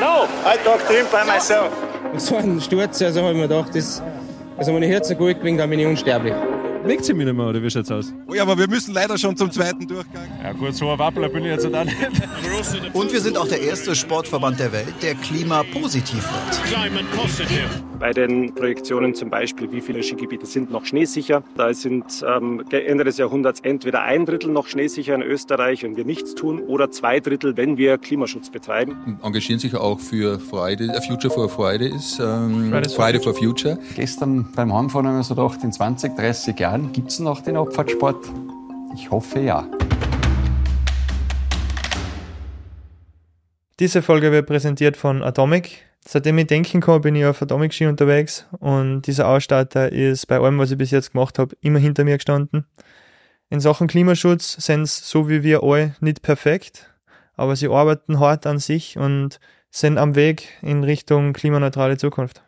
No, I talk to him by myself. So ein Sturz, also habe ich mir gedacht, das, also meine Herzen gut gewinnt, dann bin ich unsterblich. Wegt sie mich nicht mehr, oder wie schaut's aus? Oh ja, aber wir müssen leider schon zum zweiten Durchgang. Ja gut, so ein Wappler bin ich jetzt auch nicht. Und wir sind auch der erste Sportverband der Welt, der klimapositiv wird. Bei den Projektionen zum Beispiel, wie viele Skigebiete sind noch schneesicher. Da sind ähm, Ende des Jahrhunderts entweder ein Drittel noch schneesicher in Österreich, wenn wir nichts tun, oder zwei Drittel, wenn wir Klimaschutz betreiben. Engagieren sich auch für Friday, Future for Friday ist ähm, Friday for Future. Gestern beim Heimfahren haben wir so gedacht, in 20, 30 Jahren gibt es noch den Abfahrtsport? Ich hoffe ja. Diese Folge wird präsentiert von Atomic. Seitdem ich denken kann, bin ich auf Atomic Ski unterwegs und dieser Ausstatter ist bei allem, was ich bis jetzt gemacht habe, immer hinter mir gestanden. In Sachen Klimaschutz sind sie, so wie wir alle, nicht perfekt, aber sie arbeiten hart an sich und sind am Weg in Richtung klimaneutrale Zukunft.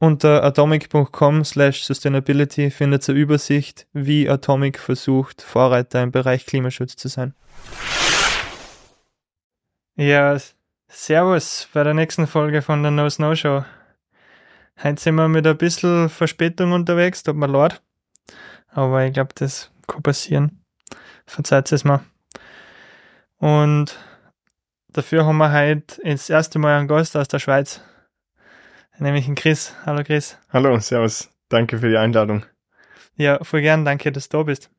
Unter atomic.com slash sustainability findet ihr Übersicht, wie Atomic versucht, Vorreiter im Bereich Klimaschutz zu sein. Ja, servus bei der nächsten Folge von der No Snow Show. Heute sind wir mit ein bisschen Verspätung unterwegs, tut mir leid. Aber ich glaube, das kann passieren. Verzeiht es mir. Und dafür haben wir heute das erste Mal einen Gast aus der Schweiz nämlich ein Chris. Hallo Chris. Hallo, servus. Danke für die Einladung. Ja, voll gern, danke, dass du da bist.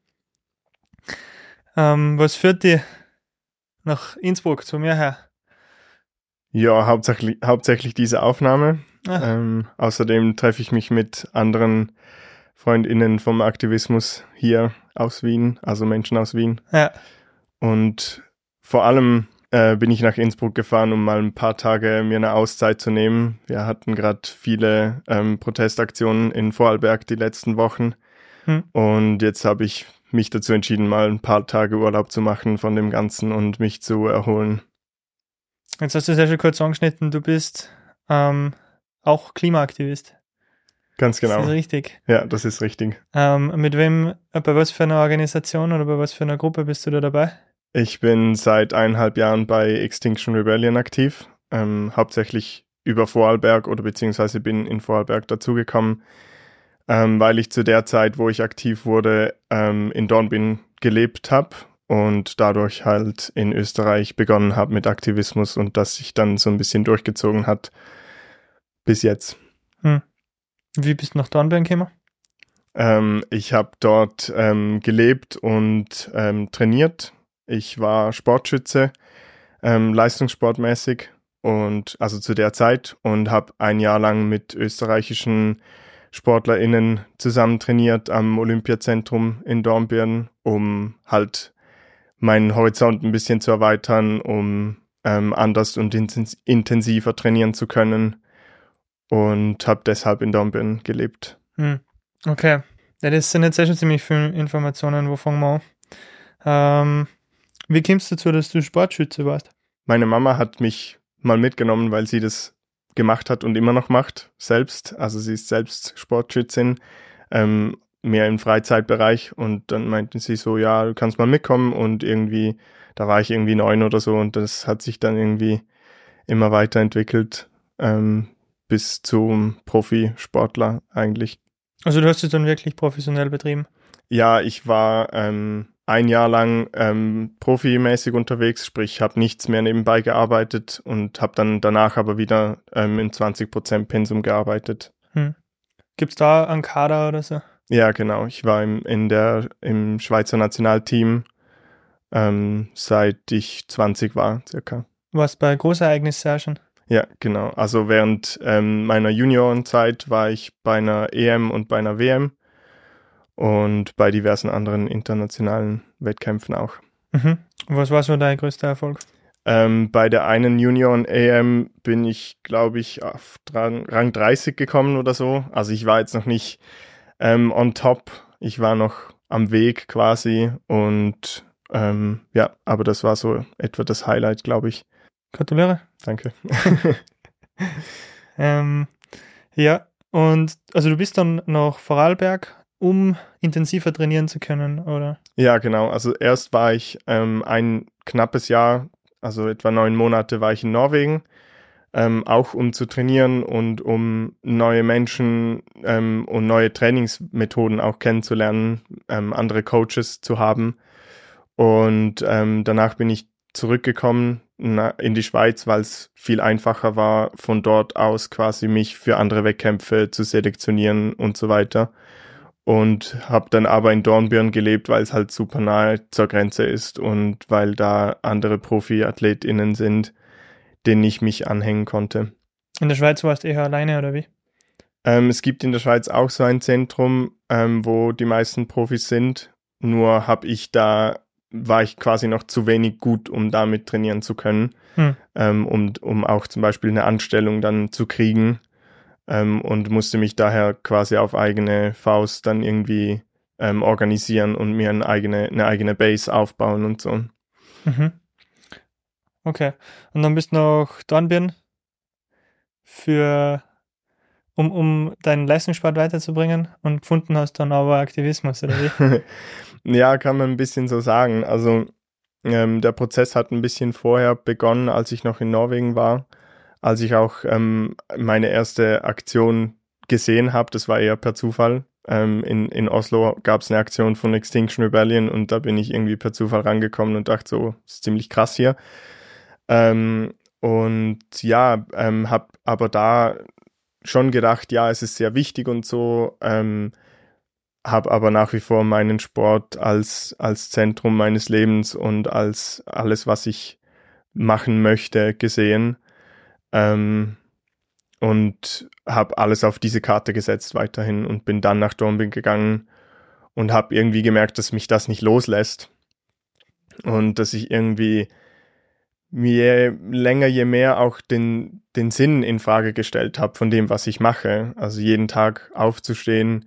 Ähm, was führt dich nach Innsbruck zu mir her? Ja, hauptsächlich, hauptsächlich diese Aufnahme. Ah. Ähm, außerdem treffe ich mich mit anderen FreundInnen vom Aktivismus hier aus Wien, also Menschen aus Wien. Ja. Und vor allem äh, bin ich nach Innsbruck gefahren, um mal ein paar Tage mir eine Auszeit zu nehmen. Wir hatten gerade viele ähm, Protestaktionen in Vorarlberg die letzten Wochen. Hm. Und jetzt habe ich mich dazu entschieden, mal ein paar Tage Urlaub zu machen von dem Ganzen und mich zu erholen. Jetzt hast du es ja schon kurz angeschnitten, du bist ähm, auch Klimaaktivist. Ganz genau. Das ist richtig. Ja, das ist richtig. Ähm, mit wem, bei was für einer Organisation oder bei was für einer Gruppe bist du da dabei? Ich bin seit eineinhalb Jahren bei Extinction Rebellion aktiv, ähm, hauptsächlich über Vorarlberg oder beziehungsweise bin in Vorarlberg dazugekommen, ähm, weil ich zu der Zeit, wo ich aktiv wurde, ähm, in Dornbirn gelebt habe und dadurch halt in Österreich begonnen habe mit Aktivismus und das sich dann so ein bisschen durchgezogen hat bis jetzt. Hm. Wie bist du nach Dornbirn gekommen? Ähm, ich habe dort ähm, gelebt und ähm, trainiert ich war Sportschütze, ähm, leistungssportmäßig und also zu der Zeit und habe ein Jahr lang mit österreichischen SportlerInnen zusammen trainiert am Olympiazentrum in Dornbirn, um halt meinen Horizont ein bisschen zu erweitern, um ähm, anders und intensiver trainieren zu können und habe deshalb in Dornbirn gelebt. Hm. Okay. Ja, das sind jetzt schon ziemlich viele Informationen. Wo fangen wir an? Ähm, wie kommst du dazu, dass du Sportschütze warst? Meine Mama hat mich mal mitgenommen, weil sie das gemacht hat und immer noch macht, selbst. Also sie ist selbst Sportschützin, ähm, mehr im Freizeitbereich. Und dann meinten sie so, ja, du kannst mal mitkommen. Und irgendwie, da war ich irgendwie neun oder so. Und das hat sich dann irgendwie immer weiterentwickelt ähm, bis zum Profisportler eigentlich. Also du hast es dann wirklich professionell betrieben? Ja, ich war ähm, ein Jahr lang ähm, profimäßig unterwegs, sprich, habe nichts mehr nebenbei gearbeitet und habe dann danach aber wieder ähm, im 20% Pensum gearbeitet. Hm. Gibt es da einen Kader oder so? Ja, genau. Ich war im, in der, im Schweizer Nationalteam ähm, seit ich 20 war, circa. Warst bei Großereignissen ja schon? Ja, genau. Also während ähm, meiner Juniorenzeit war ich bei einer EM und bei einer WM und bei diversen anderen internationalen Wettkämpfen auch. Mhm. Was war so dein größter Erfolg? Ähm, bei der einen Union AM bin ich, glaube ich, auf Rang 30 gekommen oder so. Also ich war jetzt noch nicht ähm, on top. Ich war noch am Weg quasi und ähm, ja, aber das war so etwa das Highlight, glaube ich. Gratuliere. Danke. ähm, ja, und also du bist dann nach Vorarlberg um intensiver trainieren zu können, oder? Ja, genau. Also erst war ich ähm, ein knappes Jahr, also etwa neun Monate war ich in Norwegen, ähm, auch um zu trainieren und um neue Menschen ähm, und neue Trainingsmethoden auch kennenzulernen, ähm, andere Coaches zu haben. Und ähm, danach bin ich zurückgekommen in die Schweiz, weil es viel einfacher war, von dort aus quasi mich für andere Wettkämpfe zu selektionieren und so weiter. Und habe dann aber in Dornbirn gelebt, weil es halt super nahe zur Grenze ist und weil da andere Profiathletinnen sind, denen ich mich anhängen konnte. In der Schweiz warst du eher alleine oder wie? Ähm, es gibt in der Schweiz auch so ein Zentrum, ähm, wo die meisten Profis sind. Nur habe ich da war ich quasi noch zu wenig gut, um damit trainieren zu können, hm. ähm, um, um auch zum Beispiel eine Anstellung dann zu kriegen ähm, und musste mich daher quasi auf eigene Faust dann irgendwie ähm, organisieren und mir eine eigene, eine eigene Base aufbauen und so. Mhm. Okay. Und dann bist du noch Dornbirn für um, um deinen Leistungssport weiterzubringen und gefunden hast dann aber Aktivismus, oder wie? Ja, kann man ein bisschen so sagen. Also ähm, der Prozess hat ein bisschen vorher begonnen, als ich noch in Norwegen war, als ich auch ähm, meine erste Aktion gesehen habe. Das war eher per Zufall. Ähm, in, in Oslo gab es eine Aktion von Extinction Rebellion und da bin ich irgendwie per Zufall rangekommen und dachte so, ist ziemlich krass hier. Ähm, und ja, ähm, habe aber da schon gedacht, ja, es ist sehr wichtig und so. Ähm, habe aber nach wie vor meinen Sport als, als Zentrum meines Lebens und als alles, was ich machen möchte, gesehen. Ähm, und habe alles auf diese Karte gesetzt weiterhin und bin dann nach Dornbirn gegangen und habe irgendwie gemerkt, dass mich das nicht loslässt und dass ich irgendwie mir länger je mehr auch den, den Sinn in Frage gestellt habe von dem, was ich mache. Also jeden Tag aufzustehen,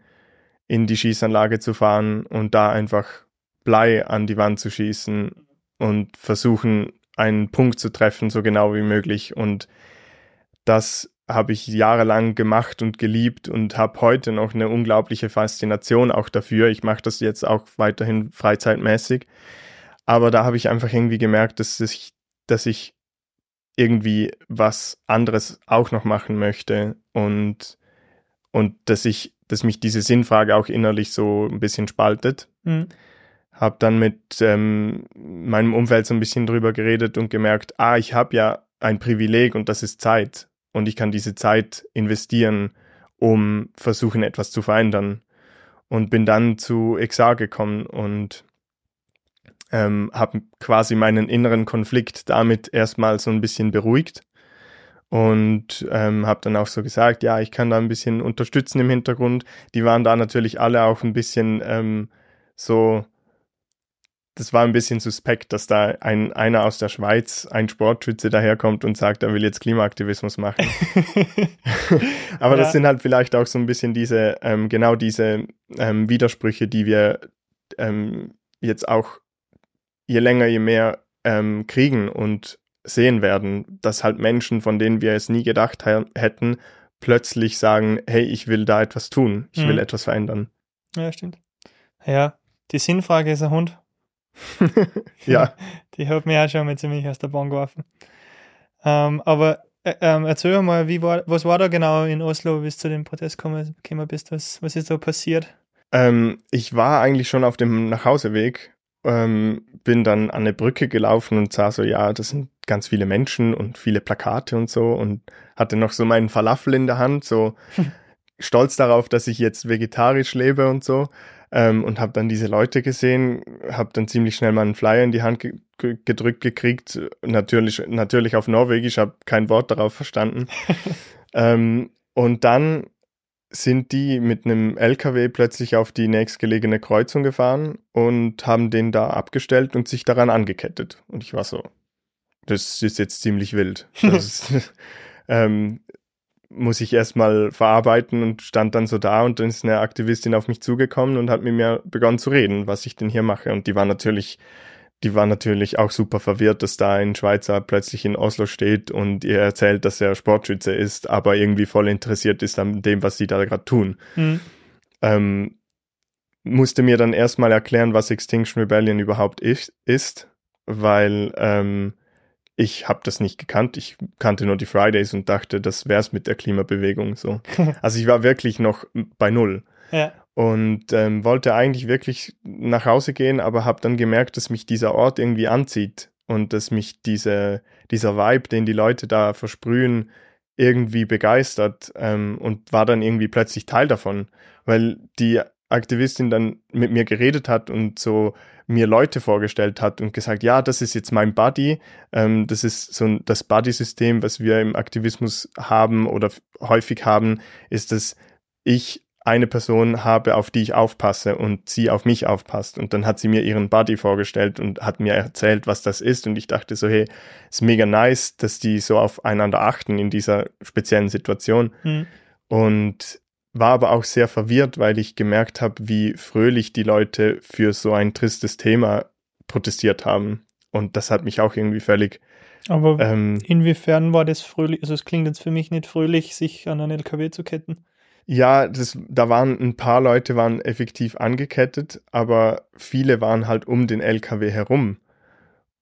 in die Schießanlage zu fahren und da einfach Blei an die Wand zu schießen und versuchen, einen Punkt zu treffen, so genau wie möglich. Und das habe ich jahrelang gemacht und geliebt und habe heute noch eine unglaubliche Faszination auch dafür. Ich mache das jetzt auch weiterhin freizeitmäßig. Aber da habe ich einfach irgendwie gemerkt, dass ich, dass ich irgendwie was anderes auch noch machen möchte und, und dass ich dass mich diese Sinnfrage auch innerlich so ein bisschen spaltet. Mhm. Habe dann mit ähm, meinem Umfeld so ein bisschen drüber geredet und gemerkt, ah, ich habe ja ein Privileg und das ist Zeit. Und ich kann diese Zeit investieren, um versuchen, etwas zu verändern. Und bin dann zu XA gekommen und ähm, habe quasi meinen inneren Konflikt damit erstmal so ein bisschen beruhigt und ähm, habe dann auch so gesagt, ja, ich kann da ein bisschen unterstützen im Hintergrund. Die waren da natürlich alle auch ein bisschen ähm, so, das war ein bisschen suspekt, dass da ein einer aus der Schweiz, ein Sportschütze daherkommt und sagt, er will jetzt Klimaaktivismus machen. Aber ja. das sind halt vielleicht auch so ein bisschen diese, ähm, genau diese ähm, Widersprüche, die wir ähm, jetzt auch je länger, je mehr ähm, kriegen und sehen werden, dass halt Menschen, von denen wir es nie gedacht hätten, plötzlich sagen, hey, ich will da etwas tun, ich mhm. will etwas verändern. Ja, stimmt. Ja, die Sinnfrage ist ein Hund. ja. Die hat mich auch schon mal ziemlich aus der Bahn geworfen. Ähm, aber äh, ähm, erzähl mal, wie war, was war da genau in Oslo, bis zu dem Protest gekommen, gekommen bist? Was, was ist da passiert? Ähm, ich war eigentlich schon auf dem Nachhauseweg ähm, bin dann an eine Brücke gelaufen und sah so, ja, das sind ganz viele Menschen und viele Plakate und so und hatte noch so meinen Falafel in der Hand, so stolz darauf, dass ich jetzt vegetarisch lebe und so. Ähm, und habe dann diese Leute gesehen, habe dann ziemlich schnell mal einen Flyer in die Hand ge gedrückt gekriegt, natürlich, natürlich auf Norwegisch, habe kein Wort darauf verstanden. ähm, und dann sind die mit einem LKW plötzlich auf die nächstgelegene Kreuzung gefahren und haben den da abgestellt und sich daran angekettet. Und ich war so, das ist jetzt ziemlich wild. Das ähm, muss ich erstmal verarbeiten und stand dann so da und dann ist eine Aktivistin auf mich zugekommen und hat mit mir begonnen zu reden, was ich denn hier mache. Und die war natürlich die war natürlich auch super verwirrt, dass da ein Schweizer plötzlich in Oslo steht und ihr erzählt, dass er Sportschütze ist, aber irgendwie voll interessiert ist an dem, was sie da gerade tun. Mhm. Ähm, musste mir dann erstmal erklären, was Extinction Rebellion überhaupt ist, ist weil ähm, ich habe das nicht gekannt. Ich kannte nur die Fridays und dachte, das wär's mit der Klimabewegung so. also ich war wirklich noch bei null. Ja. Und ähm, wollte eigentlich wirklich nach Hause gehen, aber habe dann gemerkt, dass mich dieser Ort irgendwie anzieht und dass mich diese, dieser Vibe, den die Leute da versprühen, irgendwie begeistert ähm, und war dann irgendwie plötzlich Teil davon, weil die Aktivistin dann mit mir geredet hat und so mir Leute vorgestellt hat und gesagt, ja, das ist jetzt mein Buddy, ähm, das ist so das Buddy-System, was wir im Aktivismus haben oder häufig haben, ist, dass ich eine Person habe, auf die ich aufpasse und sie auf mich aufpasst. Und dann hat sie mir ihren Buddy vorgestellt und hat mir erzählt, was das ist. Und ich dachte so, hey, ist mega nice, dass die so aufeinander achten in dieser speziellen Situation. Mhm. Und war aber auch sehr verwirrt, weil ich gemerkt habe, wie fröhlich die Leute für so ein tristes Thema protestiert haben. Und das hat mich auch irgendwie völlig. Aber ähm, inwiefern war das fröhlich? Also es klingt jetzt für mich nicht fröhlich, sich an einen LKW zu ketten. Ja, das, da waren ein paar Leute waren effektiv angekettet, aber viele waren halt um den LKW herum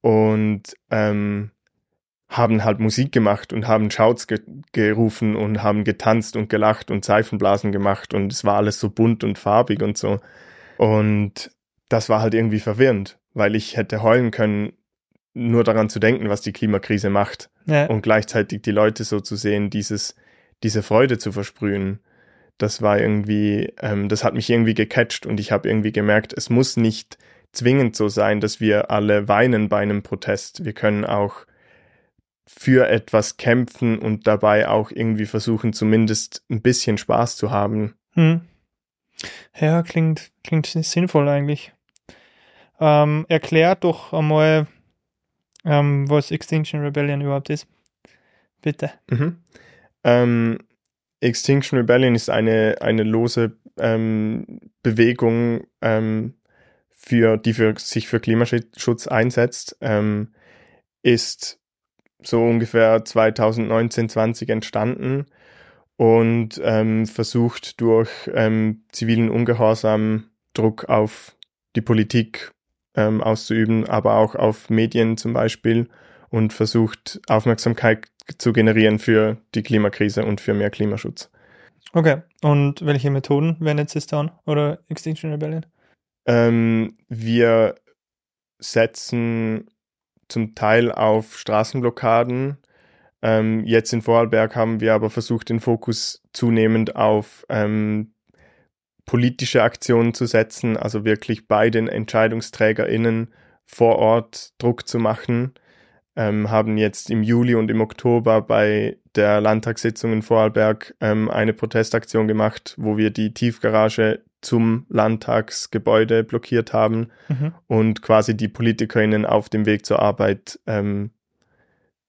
und ähm, haben halt Musik gemacht und haben Shouts ge gerufen und haben getanzt und gelacht und Seifenblasen gemacht und es war alles so bunt und farbig und so. Und das war halt irgendwie verwirrend, weil ich hätte heulen können, nur daran zu denken, was die Klimakrise macht Ja. und gleichzeitig die Leute so zu sehen, dieses, diese Freude zu versprühen das war irgendwie, ähm, das hat mich irgendwie gecatcht und ich habe irgendwie gemerkt, es muss nicht zwingend so sein, dass wir alle weinen bei einem Protest. Wir können auch für etwas kämpfen und dabei auch irgendwie versuchen, zumindest ein bisschen Spaß zu haben. Hm. Ja, klingt, klingt sinnvoll eigentlich. Ähm, erklärt doch einmal, ähm, was Extinction Rebellion überhaupt ist. Bitte. Mhm. Ähm, Extinction Rebellion ist eine, eine lose ähm, Bewegung, ähm, für, die für, sich für Klimaschutz einsetzt, ähm, ist so ungefähr 2019, 20 entstanden und ähm, versucht durch ähm, zivilen Ungehorsam Druck auf die Politik ähm, auszuüben, aber auch auf Medien zum Beispiel und versucht Aufmerksamkeit zu generieren für die Klimakrise und für mehr Klimaschutz. Okay, und welche Methoden wendet es dann oder Extinction Rebellion? Ähm, wir setzen zum Teil auf Straßenblockaden. Ähm, jetzt in Vorarlberg haben wir aber versucht, den Fokus zunehmend auf ähm, politische Aktionen zu setzen, also wirklich bei den EntscheidungsträgerInnen vor Ort Druck zu machen ähm, haben jetzt im Juli und im Oktober bei der Landtagssitzung in Vorarlberg ähm, eine Protestaktion gemacht, wo wir die Tiefgarage zum Landtagsgebäude blockiert haben Mhm. und quasi die PolitikerInnen auf dem Weg zur Arbeit ähm,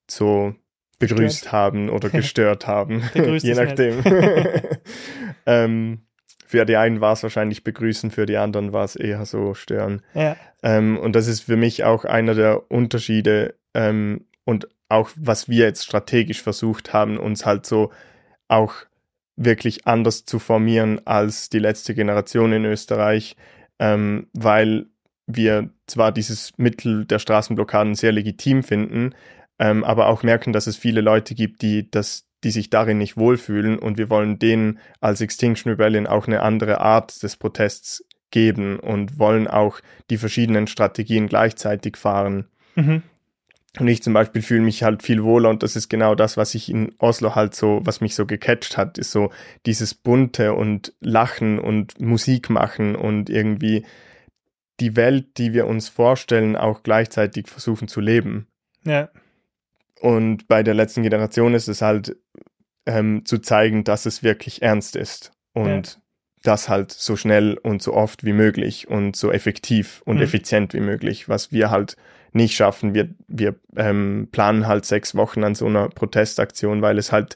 so begrüßt Gestört. haben oder gestört haben, je nachdem. ähm, für die einen war es wahrscheinlich begrüßen, für die anderen war es eher so stören. Ja. Ähm, und das ist für mich auch einer der Unterschiede ähm, und auch was wir jetzt strategisch versucht haben, uns halt so auch wirklich anders zu formieren als die letzte Generation in Österreich, ähm, weil wir zwar dieses Mittel der Straßenblockaden sehr legitim finden, ähm, aber auch merken, dass es viele Leute gibt, die das die sich darin nicht wohlfühlen und wir wollen denen als Extinction Rebellion auch eine andere Art des Protests geben und wollen auch die verschiedenen Strategien gleichzeitig fahren. Mhm. Und ich zum Beispiel fühle mich halt viel wohler und das ist genau das, was ich in Oslo halt so, was mich so gecatcht hat, ist so dieses bunte und Lachen und Musik machen und irgendwie die Welt, die wir uns vorstellen, auch gleichzeitig versuchen zu leben. Ja. Und bei der letzten Generation ist es halt ähm, zu zeigen, dass es wirklich ernst ist und das halt so schnell und so oft wie möglich und so effektiv und Mhm. effizient wie möglich, was wir halt nicht schaffen. Wir, wir ähm, planen halt sechs Wochen an so einer Protestaktion, weil es halt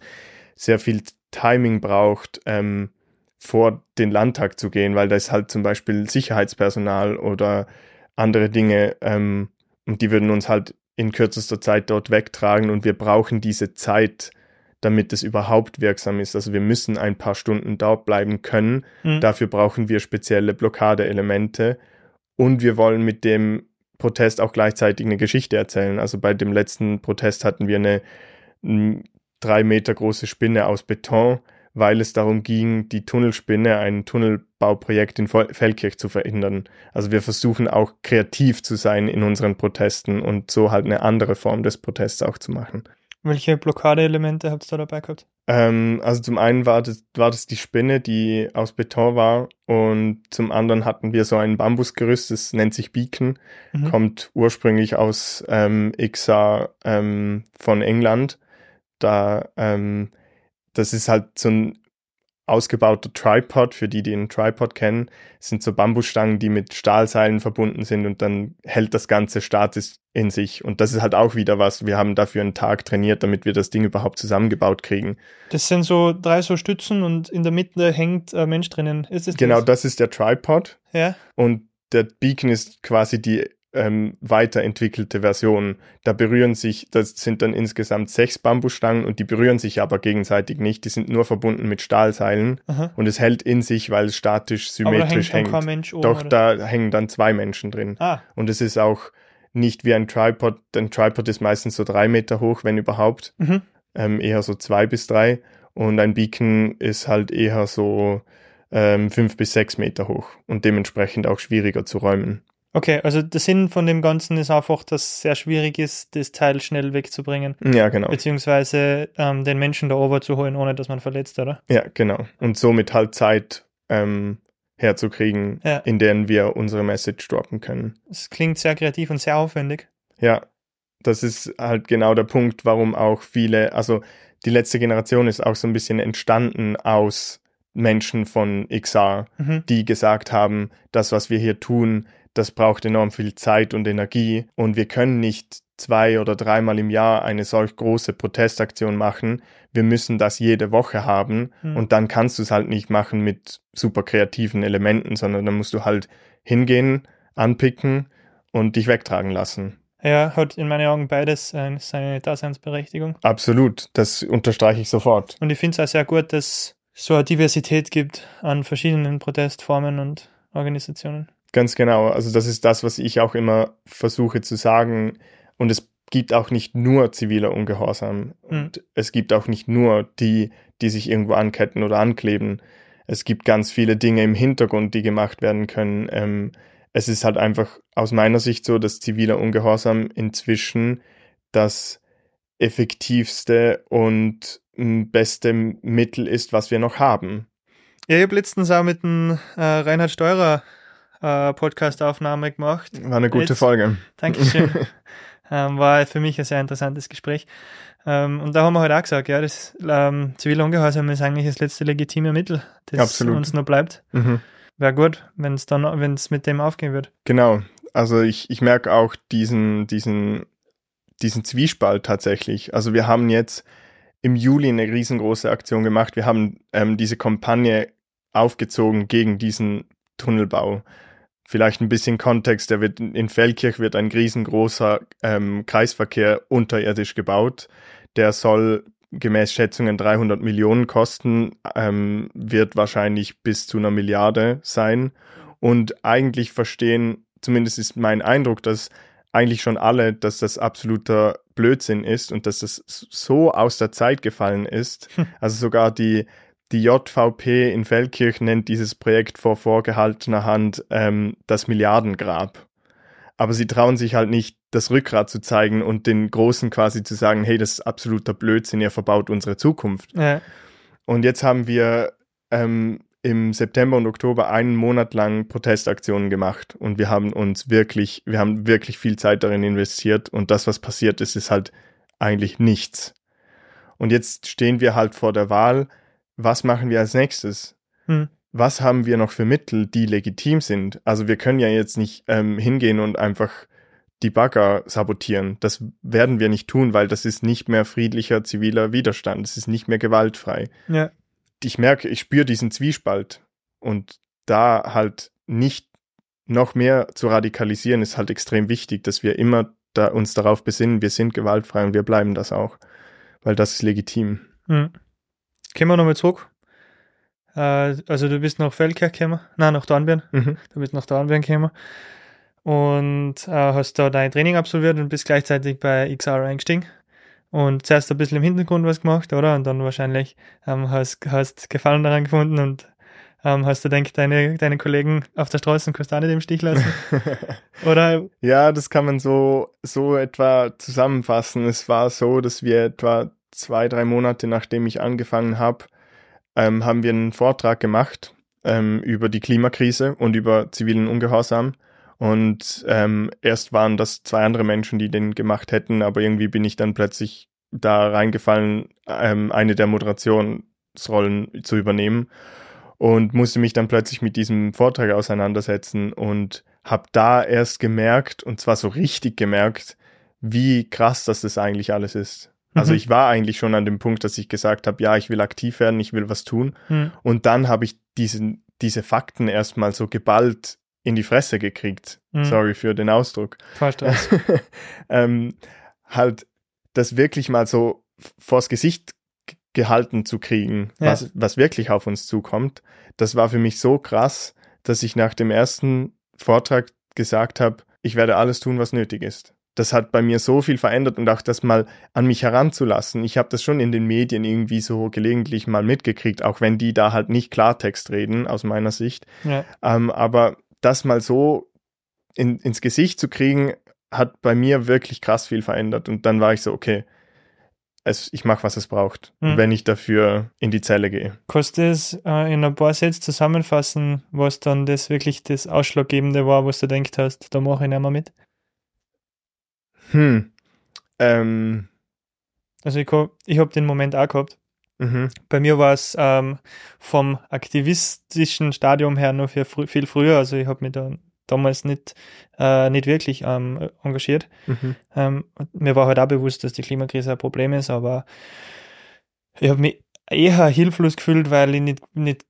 sehr viel Timing braucht, ähm, vor den Landtag zu gehen, weil da ist halt zum Beispiel Sicherheitspersonal oder andere Dinge ähm, und die würden uns halt in kürzester Zeit dort wegtragen und wir brauchen diese Zeit, damit es überhaupt wirksam ist. Also wir müssen ein paar Stunden dort bleiben können. Mhm. Dafür brauchen wir spezielle Blockadeelemente und wir wollen mit dem Protest auch gleichzeitig eine Geschichte erzählen. Also bei dem letzten Protest hatten wir eine drei Meter große Spinne aus Beton, weil es darum ging, die Tunnelspinne, ein Tunnelbauprojekt in Feldkirch zu verhindern. Also wir versuchen auch kreativ zu sein in unseren Protesten und so halt eine andere Form des Protests auch zu machen. Welche Blockadeelemente habt ihr da dabei gehabt? Ähm, also zum einen war das, war das die Spinne, die aus Beton war und zum anderen hatten wir so ein Bambusgerüst, das nennt sich Beacon, mhm. kommt ursprünglich aus ähm, XA ähm, von England. Da ähm, das ist halt so ein ausgebauter Tripod, für die, die einen Tripod kennen, das sind so Bambusstangen, die mit Stahlseilen verbunden sind und dann hält das ganze statisch in sich. Und das ist halt auch wieder was. Wir haben dafür einen Tag trainiert, damit wir das Ding überhaupt zusammengebaut kriegen. Das sind so drei so Stützen und in der Mitte hängt ein Mensch drinnen. Ist das genau, das? das ist der Tripod. Ja. Und der Beacon ist quasi die ähm, weiterentwickelte Version. Da berühren sich, das sind dann insgesamt sechs Bambusstangen und die berühren sich aber gegenseitig nicht. Die sind nur verbunden mit Stahlseilen Aha. und es hält in sich, weil es statisch symmetrisch hängt. hängt. Oben, Doch, oder? da hängen dann zwei Menschen drin. Ah. Und es ist auch nicht wie ein Tripod. Ein Tripod ist meistens so drei Meter hoch, wenn überhaupt. Mhm. Ähm, eher so zwei bis drei. Und ein Beacon ist halt eher so ähm, fünf bis sechs Meter hoch und dementsprechend auch schwieriger zu räumen. Okay, also der Sinn von dem Ganzen ist einfach, dass es sehr schwierig ist, das Teil schnell wegzubringen. Ja, genau. Beziehungsweise ähm, den Menschen da oben zu holen, ohne dass man verletzt, oder? Ja, genau. Und somit halt Zeit ähm, herzukriegen, ja. in denen wir unsere Message droppen können. Es klingt sehr kreativ und sehr aufwendig. Ja, das ist halt genau der Punkt, warum auch viele, also die letzte Generation ist auch so ein bisschen entstanden aus Menschen von XR, mhm. die gesagt haben, das, was wir hier tun, das braucht enorm viel Zeit und Energie und wir können nicht zwei oder dreimal im Jahr eine solch große Protestaktion machen. Wir müssen das jede Woche haben mhm. und dann kannst du es halt nicht machen mit super kreativen Elementen, sondern dann musst du halt hingehen, anpicken und dich wegtragen lassen. Ja, hat in meinen Augen beides seine Daseinsberechtigung. Absolut, das unterstreiche ich sofort. Und ich finde es auch sehr gut, dass es so eine Diversität gibt an verschiedenen Protestformen und Organisationen. Ganz genau. Also das ist das, was ich auch immer versuche zu sagen. Und es gibt auch nicht nur ziviler Ungehorsam. Mhm. Und es gibt auch nicht nur die, die sich irgendwo anketten oder ankleben. Es gibt ganz viele Dinge im Hintergrund, die gemacht werden können. Ähm, es ist halt einfach aus meiner Sicht so, dass ziviler Ungehorsam inzwischen das effektivste und beste Mittel ist, was wir noch haben. Ja, ich habe letztens auch mit dem äh, Reinhard Steurer äh, Podcast-Aufnahme gemacht. War eine gute Jetzt, Folge. Dankeschön. ähm, war für mich ein sehr interessantes Gespräch. Ähm, und da haben wir halt auch gesagt, ja, das ähm, zivile Ungehorsam ist eigentlich das letzte legitime Mittel, das Absolut. uns noch bleibt. Mhm. Wäre gut, wenn es dann, wenn es mit dem aufgehen wird. Genau. Also ich, ich merke auch diesen, diesen, diesen Zwiespalt tatsächlich. Also wir haben jetzt im Juli eine riesengroße Aktion gemacht. Wir haben ähm, diese Kampagne aufgezogen gegen diesen Tunnelbau. Vielleicht ein bisschen Kontext, der wird in Feldkirch wird ein riesengroßer ähm, Kreisverkehr unterirdisch gebaut. Der soll gemäß Schätzungen 300 Millionen kosten, ähm, wird wahrscheinlich bis zu einer Milliarde sein. Und eigentlich verstehen, zumindest ist mein Eindruck, dass eigentlich schon alle, dass das absoluter Blödsinn ist und dass das so aus der Zeit gefallen ist. Also sogar die die JVP in Feldkirch nennt dieses Projekt vor vorgehaltener Hand ähm, das Milliardengrab. Aber sie trauen sich halt nicht, das Rückgrat zu zeigen und den Großen quasi zu sagen, hey, das ist absoluter Blödsinn, ihr verbaut unsere Zukunft. Ja. Und jetzt haben wir ähm, im September und Oktober einen Monat lang Protestaktionen gemacht und wir haben uns wirklich, wir haben wirklich viel Zeit darin investiert und das, was passiert ist, ist halt eigentlich nichts. Und jetzt stehen wir halt vor der Wahl, was machen wir als nächstes? Hm. Was haben wir noch für Mittel, die legitim sind? Also wir können ja jetzt nicht ähm, hingehen und einfach die Bagger sabotieren. Das werden wir nicht tun, weil das ist nicht mehr friedlicher ziviler Widerstand. Es ist nicht mehr gewaltfrei. Ja. Ich merke, ich spüre diesen Zwiespalt und da halt nicht noch mehr zu radikalisieren, ist halt extrem wichtig, dass wir immer da uns darauf besinnen, wir sind gewaltfrei und wir bleiben das auch, weil das ist legitim. Mhm. Kommen wir nochmal zurück. Äh, also du bist nach Feldkirch gekommen, nein, nach Dornbirn. Mhm. Du bist nach Dornbirn gekommen. und äh, hast da dein Training absolviert und bist gleichzeitig bei XR eingestiegen. Und zuerst ein bisschen im Hintergrund was gemacht, oder? Und dann wahrscheinlich ähm, hast, hast Gefallen daran gefunden und ähm, hast du, denke deine, deine Kollegen auf der Straße kannst du auch nicht im Stich lassen? oder? Ja, das kann man so, so etwa zusammenfassen. Es war so, dass wir etwa zwei, drei Monate nachdem ich angefangen habe, ähm, haben wir einen Vortrag gemacht ähm, über die Klimakrise und über zivilen Ungehorsam. Und ähm, erst waren das zwei andere Menschen, die den gemacht hätten, aber irgendwie bin ich dann plötzlich da reingefallen, ähm, eine der Moderationsrollen zu übernehmen und musste mich dann plötzlich mit diesem Vortrag auseinandersetzen und habe da erst gemerkt, und zwar so richtig gemerkt, wie krass das das eigentlich alles ist. Also mhm. ich war eigentlich schon an dem Punkt, dass ich gesagt habe, ja, ich will aktiv werden, ich will was tun. Mhm. Und dann habe ich diesen, diese Fakten erstmal so geballt in die Fresse gekriegt. Mhm. Sorry für den Ausdruck. Verstehst. ähm, halt das wirklich mal so vors Gesicht gehalten zu kriegen, ja. was, was wirklich auf uns zukommt. Das war für mich so krass, dass ich nach dem ersten Vortrag gesagt habe, ich werde alles tun, was nötig ist. Das hat bei mir so viel verändert und auch das mal an mich heranzulassen. Ich habe das schon in den Medien irgendwie so gelegentlich mal mitgekriegt, auch wenn die da halt nicht Klartext reden, aus meiner Sicht. Ja. Ähm, aber das mal so in, ins Gesicht zu kriegen, hat bei mir wirklich krass viel verändert. Und dann war ich so, okay, es, ich mache, was es braucht, hm. wenn ich dafür in die Zelle gehe. Kannst du es äh, in ein paar Sätzen zusammenfassen, was dann das wirklich das Ausschlaggebende war, was du denkt hast, da mache ich nicht mehr mit? Hm. Ähm. Also ich, ich habe den Moment auch gehabt. Mhm. Bei mir war es ähm, vom aktivistischen Stadium her noch viel, viel früher. Also ich habe mich da damals nicht, äh, nicht wirklich ähm, engagiert. Mhm. Ähm, mir war halt auch bewusst, dass die Klimakrise ein Problem ist, aber ich habe mich eher hilflos gefühlt, weil ich nicht, nicht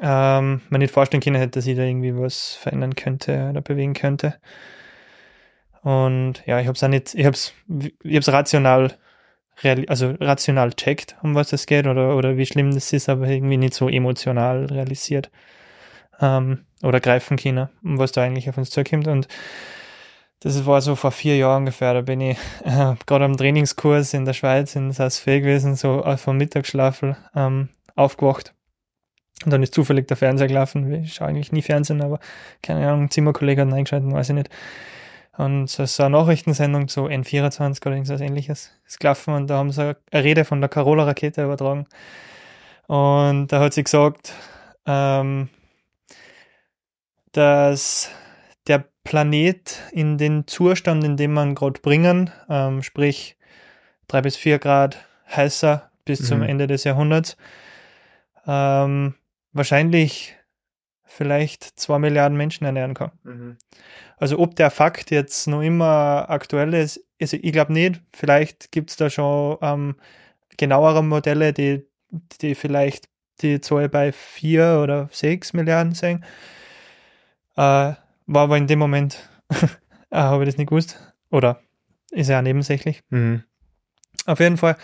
ähm, mir nicht vorstellen können hätte, dass ich da irgendwie was verändern könnte oder bewegen könnte. Und ja, ich habe es nicht, ich habe es ich hab's rational also rational checkt, um was es geht oder, oder wie schlimm das ist, aber irgendwie nicht so emotional realisiert ähm, oder greifen können, um was da eigentlich auf uns zukommt. Und das war so vor vier Jahren ungefähr, da bin ich äh, gerade am Trainingskurs in der Schweiz in Saas-Fee gewesen, so vom Mittagsschlafel ähm, aufgewacht. Und dann ist zufällig der Fernseher gelaufen. Ich schaue eigentlich nie Fernsehen, aber keine Ahnung, Zimmerkollege hat eingeschaltet, weiß ich nicht. Und so, so eine Nachrichtensendung zu N24 oder irgendwas ähnliches ist gelaufen und da haben sie eine Rede von der Carola-Rakete übertragen. Und da hat sie gesagt, ähm, dass der Planet in den Zustand, in dem man gerade bringen, ähm, sprich drei bis vier Grad heißer bis mhm. zum Ende des Jahrhunderts, ähm, wahrscheinlich vielleicht zwei Milliarden Menschen ernähren kann. Mhm. Also ob der Fakt jetzt noch immer aktuell ist, also ich glaube nicht. Vielleicht gibt es da schon ähm, genauere Modelle, die, die vielleicht die Zahl bei vier oder sechs Milliarden sehen. Äh, war aber in dem Moment, äh, habe ich das nicht gewusst. Oder ist ja nebensächlich. Mhm. Auf jeden Fall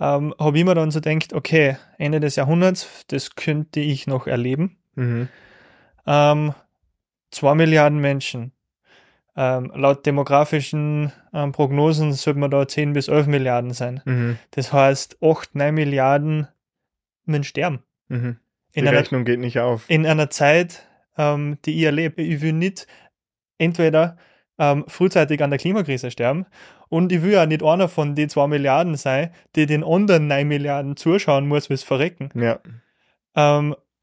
ähm, habe ich mir dann so gedacht, okay, Ende des Jahrhunderts, das könnte ich noch erleben. Mhm. Ähm, zwei Milliarden Menschen ähm, laut demografischen ähm, Prognosen sollte man da 10 bis 11 Milliarden sein. Mhm. Das heißt, 8, 9 Milliarden müssen sterben. Mhm. Die in Rechnung einer, geht nicht auf. In einer Zeit, ähm, die ich erlebe. Ich will nicht entweder ähm, frühzeitig an der Klimakrise sterben und ich will ja nicht einer von den 2 Milliarden sein, die den anderen 9 Milliarden zuschauen muss, wie es verrecken. Ja.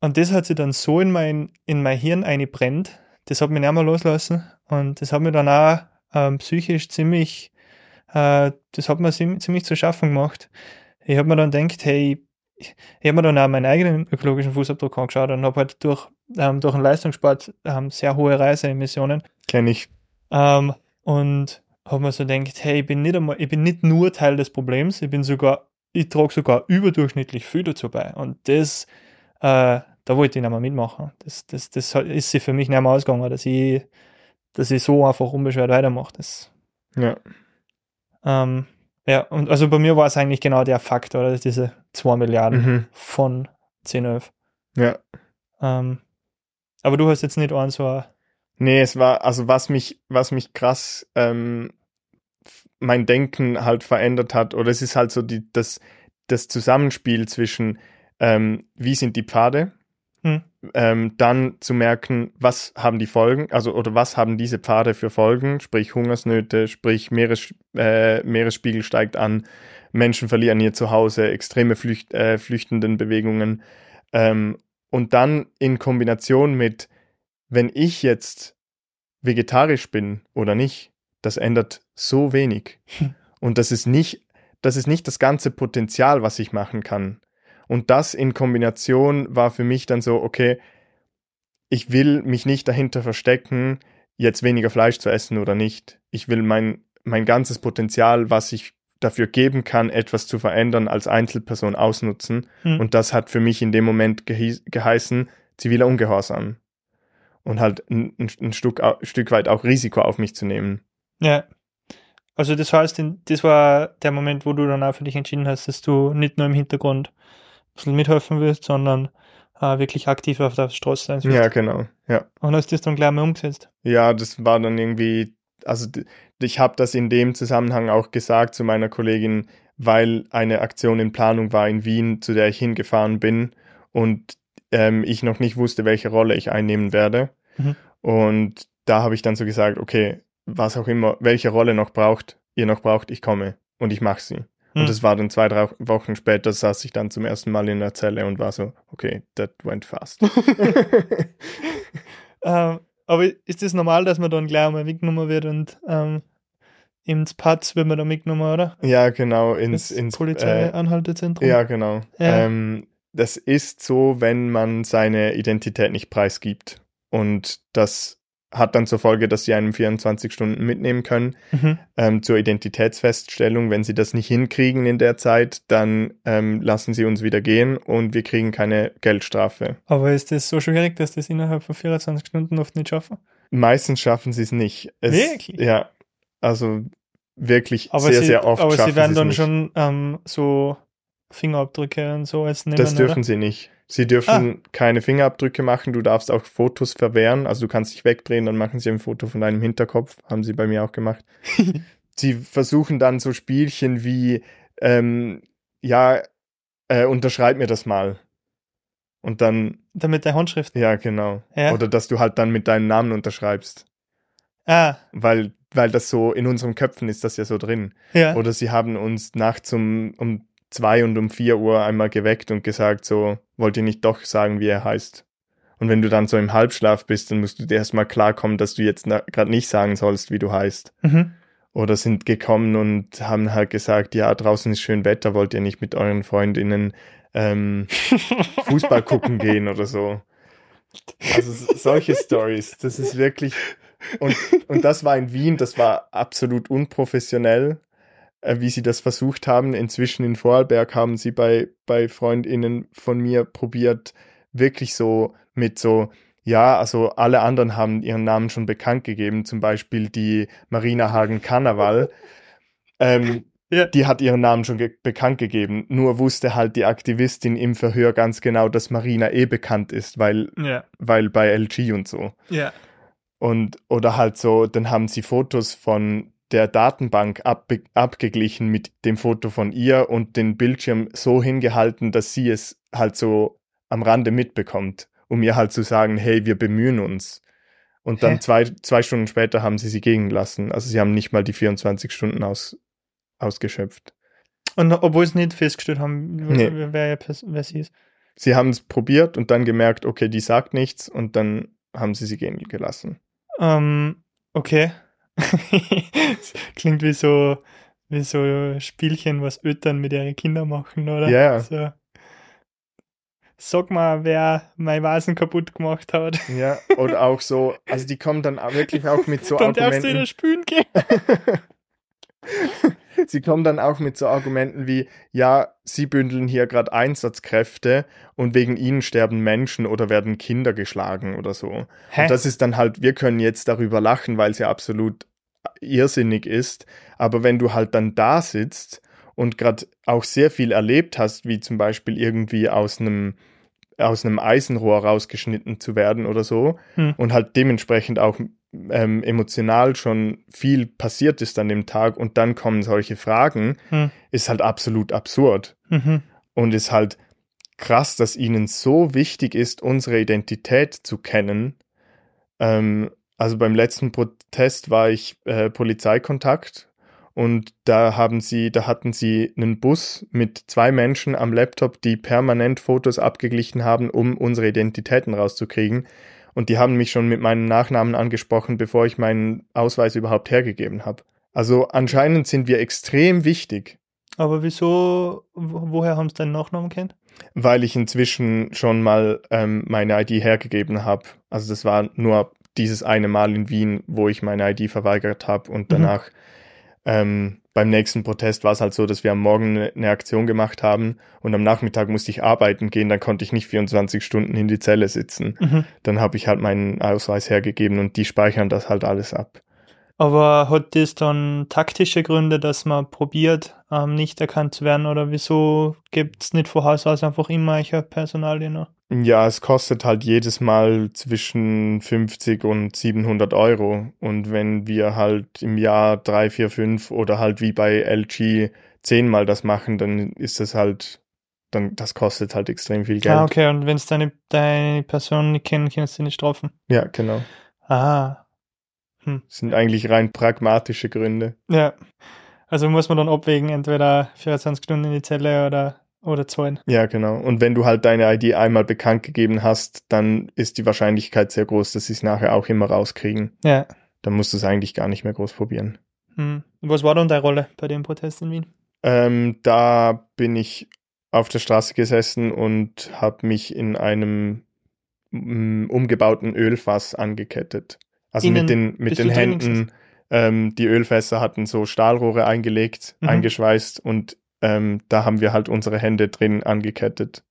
Und das hat sich dann so in mein, in mein Hirn eingebrennt, das hat mich nicht mehr loslassen und das hat mir dann auch ähm, psychisch ziemlich, äh, das hat mir ziemlich zu schaffen gemacht. Ich habe mir dann gedacht, hey, ich, ich habe mir dann auch meinen eigenen ökologischen Fußabdruck angeschaut und habe halt durch, ähm, durch den Leistungssport ähm, sehr hohe Reiseemissionen. Kenne ich. Ähm, und habe mir so gedacht, hey, ich bin nicht einmal, ich bin nicht nur Teil des Problems, ich bin sogar, ich trage sogar überdurchschnittlich viel dazu bei. Und das, äh, da wollte ich nicht mehr mitmachen. Das, das, das ist sie für mich nicht mehr ausgegangen, dass ich, dass ich so einfach unbeschwert weitermache. Das, ja. Ähm, ja, und also bei mir war es eigentlich genau der Fakt, oder? Diese 2 Milliarden mhm. von 10, 11. Ja. Ähm, aber du hast jetzt nicht einen so Nee, es war, also was mich, was mich krass ähm, mein Denken halt verändert hat, oder es ist halt so die, das, das Zusammenspiel zwischen, ähm, wie sind die Pfade, hm. ähm, dann zu merken, was haben die Folgen, also oder was haben diese Pfade für Folgen, sprich Hungersnöte, sprich Meeres, äh, Meeresspiegel steigt an, Menschen verlieren ihr Zuhause, extreme Flücht, äh, flüchtenden Bewegungen. Ähm, und dann in Kombination mit, wenn ich jetzt vegetarisch bin oder nicht, das ändert so wenig. Und das ist nicht, das ist nicht das ganze Potenzial, was ich machen kann. Und das in Kombination war für mich dann so, okay, ich will mich nicht dahinter verstecken, jetzt weniger Fleisch zu essen oder nicht. Ich will mein, mein ganzes Potenzial, was ich dafür geben kann, etwas zu verändern, als Einzelperson ausnutzen. Hm. Und das hat für mich in dem Moment geheißen, ziviler Ungehorsam. Und halt ein, ein, Stück, ein Stück weit auch Risiko auf mich zu nehmen. Ja. Also das heißt, das war der Moment, wo du dann auch für dich entschieden hast, dass du nicht nur im Hintergrund bisschen mithelfen willst, sondern äh, wirklich aktiv auf der Straße sein willst. Ja, genau. Ja. Und hast das dann gleich mal umgesetzt? Ja, das war dann irgendwie, also ich habe das in dem Zusammenhang auch gesagt zu meiner Kollegin, weil eine Aktion in Planung war in Wien, zu der ich hingefahren bin und ähm, ich noch nicht wusste, welche Rolle ich einnehmen werde. Mhm. Und da habe ich dann so gesagt, okay, was auch immer, welche Rolle noch braucht, ihr noch braucht, ich komme und ich mache sie. Und hm. das war dann zwei, drei Wochen später, saß ich dann zum ersten Mal in der Zelle und war so, okay, that went fast. ähm, aber ist das normal, dass man dann gleich einmal mitgenommen wird und ähm, ins Patz wird man da mitgenommen, oder? Ja, genau, ins, ins Polizeianhaltezentrum. Äh, ja, genau. Ja. Ähm, das ist so, wenn man seine Identität nicht preisgibt. Und das hat dann zur Folge, dass sie einen 24 Stunden mitnehmen können mhm. ähm, zur Identitätsfeststellung. Wenn sie das nicht hinkriegen in der Zeit, dann ähm, lassen sie uns wieder gehen und wir kriegen keine Geldstrafe. Aber ist das so schwierig, dass das innerhalb von 24 Stunden oft nicht schaffen? Meistens schaffen sie es nicht. Es, wirklich? Ja, also wirklich aber sehr, sie, sehr oft. Aber sie werden dann nicht. schon ähm, so Fingerabdrücke und so als nehmen. Das dürfen oder? sie nicht. Sie dürfen ah. keine Fingerabdrücke machen, du darfst auch Fotos verwehren, also du kannst dich wegdrehen, dann machen sie ein Foto von deinem Hinterkopf, haben sie bei mir auch gemacht. sie versuchen dann so Spielchen wie, ähm, ja, äh, unterschreib mir das mal. Und dann. Damit der Handschrift. Ja, genau. Ja. Oder dass du halt dann mit deinem Namen unterschreibst. Ah. Weil, weil das so in unseren Köpfen ist das ja so drin. Ja. Oder sie haben uns nachts um, um zwei und um vier Uhr einmal geweckt und gesagt, so, wollt ihr nicht doch sagen, wie er heißt? Und wenn du dann so im Halbschlaf bist, dann musst du dir erstmal klarkommen, dass du jetzt gerade nicht sagen sollst, wie du heißt. Mhm. Oder sind gekommen und haben halt gesagt, ja, draußen ist schön Wetter, wollt ihr nicht mit euren Freundinnen ähm, Fußball gucken gehen oder so. Also solche Stories, das ist wirklich und, und das war in Wien, das war absolut unprofessionell wie sie das versucht haben. Inzwischen in Vorarlberg haben sie bei, bei FreundInnen von mir probiert, wirklich so mit so, ja, also alle anderen haben ihren Namen schon bekannt gegeben, zum Beispiel die Marina Hagen-Karneval. Ähm, ja. Die hat ihren Namen schon ge bekannt gegeben. Nur wusste halt die Aktivistin im Verhör ganz genau, dass Marina eh bekannt ist, weil, ja. weil bei LG und so. Ja. Und, oder halt so, dann haben sie Fotos von der Datenbank ab, abgeglichen mit dem Foto von ihr und den Bildschirm so hingehalten, dass sie es halt so am Rande mitbekommt, um ihr halt zu sagen, hey, wir bemühen uns. Und dann zwei, zwei Stunden später haben sie sie gehen lassen. Also sie haben nicht mal die 24 Stunden aus, ausgeschöpft. Und obwohl sie nicht festgestellt haben, nee. wer, wer sie ist. Sie haben es probiert und dann gemerkt, okay, die sagt nichts und dann haben sie sie gehen gelassen. Ähm, okay. Klingt wie so, wie so Spielchen, was Eltern mit ihren Kindern machen, oder? Ja. Yeah. So. Sag mal, wer mein Vasen kaputt gemacht hat. Ja, oder auch so, also die kommen dann wirklich auch mit so dann Argumenten. Dann darfst du wieder spülen gehen. sie kommen dann auch mit so Argumenten wie, ja, sie bündeln hier gerade Einsatzkräfte und wegen ihnen sterben Menschen oder werden Kinder geschlagen oder so. Hä? Und das ist dann halt, wir können jetzt darüber lachen, weil es ja absolut irrsinnig ist. Aber wenn du halt dann da sitzt und gerade auch sehr viel erlebt hast, wie zum Beispiel irgendwie aus einem aus einem Eisenrohr rausgeschnitten zu werden oder so Hm. und halt dementsprechend auch ähm, emotional schon viel passiert ist an dem Tag und dann kommen solche Fragen, Hm. ist halt absolut absurd Mhm. und ist halt krass, dass ihnen so wichtig ist, unsere Identität zu kennen. Ähm, also beim letzten Protest war ich äh, Polizeikontakt und da haben sie, da hatten sie einen Bus mit zwei Menschen am Laptop, die permanent Fotos abgeglichen haben, um unsere Identitäten rauszukriegen. Und die haben mich schon mit meinem Nachnamen angesprochen, bevor ich meinen Ausweis überhaupt hergegeben habe. Also anscheinend sind wir extrem wichtig. Aber wieso, wo- woher haben sie deinen Nachnamen kennt? weil ich inzwischen schon mal ähm, meine ID hergegeben habe. Also das war nur dieses eine Mal in Wien, wo ich meine ID verweigert habe und danach ähm, beim nächsten Protest war es halt so, dass wir am Morgen eine, eine Aktion gemacht haben und am Nachmittag musste ich arbeiten gehen, dann konnte ich nicht 24 Stunden in die Zelle sitzen. Mhm. Dann habe ich halt meinen Ausweis hergegeben und die speichern das halt alles ab. Aber hat das dann taktische Gründe, dass man probiert, ähm, nicht erkannt zu werden? Oder wieso gibt es nicht von Haus aus einfach immer solche Personalien noch? Ja, es kostet halt jedes Mal zwischen 50 und 700 Euro. Und wenn wir halt im Jahr drei, vier, fünf oder halt wie bei LG zehnmal das machen, dann ist das halt, dann, das kostet halt extrem viel Geld. Ah, okay, und wenn es deine, deine Person nicht kennen, kannst du nicht strafen. Ja, genau. Ah, Das sind eigentlich rein pragmatische Gründe. ja. Also muss man dann abwägen, entweder 24 Stunden in die Zelle oder, oder zahlen. Ja, genau. Und wenn du halt deine ID einmal bekannt gegeben hast, dann ist die Wahrscheinlichkeit sehr groß, dass sie es nachher auch immer rauskriegen. Ja. Dann musst du es eigentlich gar nicht mehr groß probieren. Hm. Was war dann deine Rolle bei dem Protest in Wien? Ähm, da bin ich auf der Straße gesessen und habe mich in einem mm, umgebauten Ölfass angekettet. Also Innen mit den, mit den Händen. Ähm, die Ölfässer hatten so Stahlrohre eingelegt, Mhm. eingeschweißt und ähm, da haben wir halt unsere Hände drin angekettet.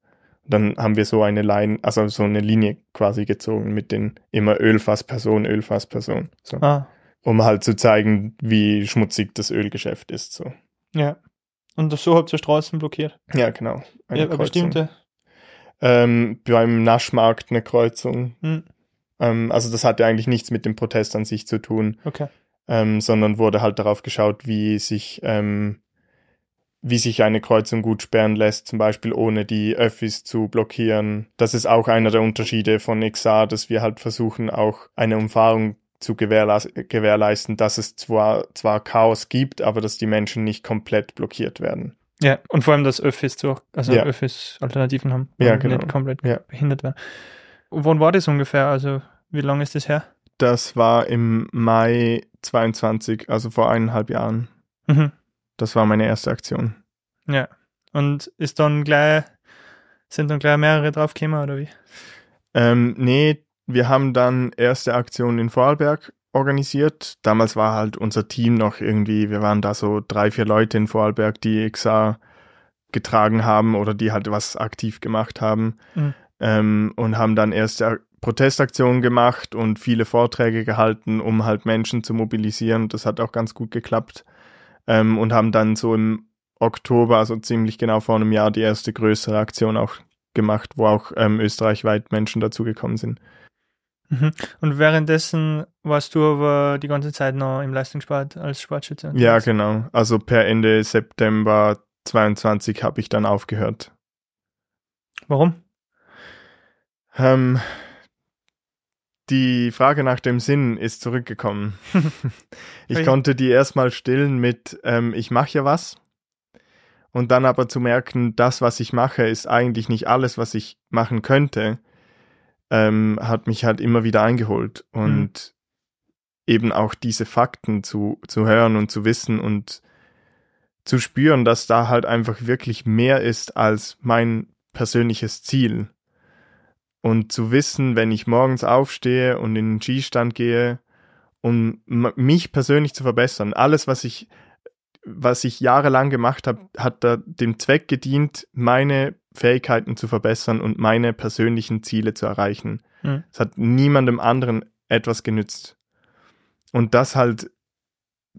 Dann haben wir so eine Line, also so eine Linie quasi gezogen mit den immer Ölfassperson, Ölfassperson. So. Ah, Um halt zu zeigen, wie schmutzig das Ölgeschäft ist. So. ja. Und so habt ihr Straßen blockiert. Ja, genau. Eine ja, eine Kreuzung. bestimmte. Ähm, beim Naschmarkt eine Kreuzung. Hm. Ähm, also das hatte eigentlich nichts mit dem Protest an sich zu tun, Okay. ähm, sondern wurde halt darauf geschaut, wie sich, ähm, wie sich eine Kreuzung gut sperren lässt, zum Beispiel ohne die Öffis zu blockieren. Das ist auch einer der Unterschiede von XA, dass wir halt versuchen, auch eine Umfahrung zu gewährleis gewährleisten, dass es zwar, zwar Chaos gibt, aber dass die Menschen nicht komplett blockiert werden. Ja, und vor allem, dass Öffis zu, also Ja. Öffis Alternativen haben. Ja, und genau. Nicht komplett Ja. behindert werden. Wann war das ungefähr? Also, wie lange ist das her? Das war im Mai 22, also vor eineinhalb Jahren. Mhm. Das war meine erste Aktion. Ja. Und ist dann gleich, sind dann gleich mehrere draufgekommen oder wie? Ähm, nee, wir haben dann erste Aktion in Vorarlberg organisiert. Damals war halt unser Team noch irgendwie, wir waren da so drei, vier Leute in Vorarlberg, die XA getragen haben oder die halt was aktiv gemacht haben. Mhm. Ähm, und haben dann erste Protestaktionen gemacht und viele Vorträge gehalten, um halt Menschen zu mobilisieren. Das hat auch ganz gut geklappt. Ähm, und haben dann so im Oktober, also ziemlich genau vor einem Jahr, die erste größere Aktion auch gemacht, wo auch ähm, österreichweit Menschen dazugekommen sind. Mhm. Und währenddessen warst du aber die ganze Zeit noch im Leistungssport als Sportschütze? Ja, genau. Also per Ende September 22 habe ich dann aufgehört. Warum? Ähm, die Frage nach dem Sinn ist zurückgekommen. ich konnte die erstmal stillen mit, ähm, ich mache ja was. Und dann aber zu merken, das, was ich mache, ist eigentlich nicht alles, was ich machen könnte, ähm, hat mich halt immer wieder eingeholt. Und eben auch diese Fakten zu, zu hören und zu wissen und zu spüren, dass da halt einfach wirklich mehr ist als mein persönliches Ziel. Und zu wissen, wenn ich morgens aufstehe und in den Skistand gehe, um mich persönlich zu verbessern, alles, was ich, was ich jahrelang gemacht habe, hat da dem Zweck gedient, meine Fähigkeiten zu verbessern und meine persönlichen Ziele zu erreichen. Mhm. Es hat niemandem anderen etwas genützt. Und das halt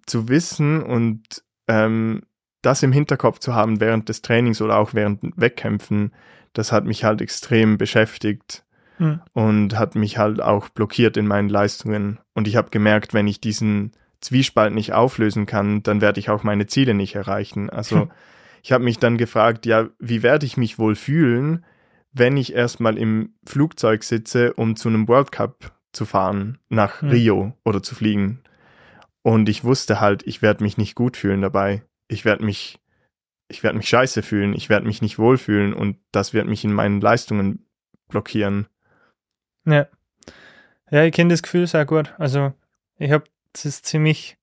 zu wissen und ähm, das im Hinterkopf zu haben während des Trainings oder auch während Wettkämpfen, das hat mich halt extrem beschäftigt Hm. und hat mich halt auch blockiert in meinen Leistungen. Und ich habe gemerkt, wenn ich diesen Zwiespalt nicht auflösen kann, dann werde ich auch meine Ziele nicht erreichen. Also Hm. ich habe mich dann gefragt, ja, wie werde ich mich wohl fühlen, wenn ich erstmal im Flugzeug sitze, um zu einem World Cup zu fahren, nach Hm. Rio oder zu fliegen. Und ich wusste halt, ich werde mich nicht gut fühlen dabei. Ich werde mich, ich werde mich scheiße fühlen, ich werde mich nicht wohlfühlen und das wird mich in meinen Leistungen blockieren. Ja. Ja, ich kenne das Gefühl sehr gut. Also, ich habe das ziemlich,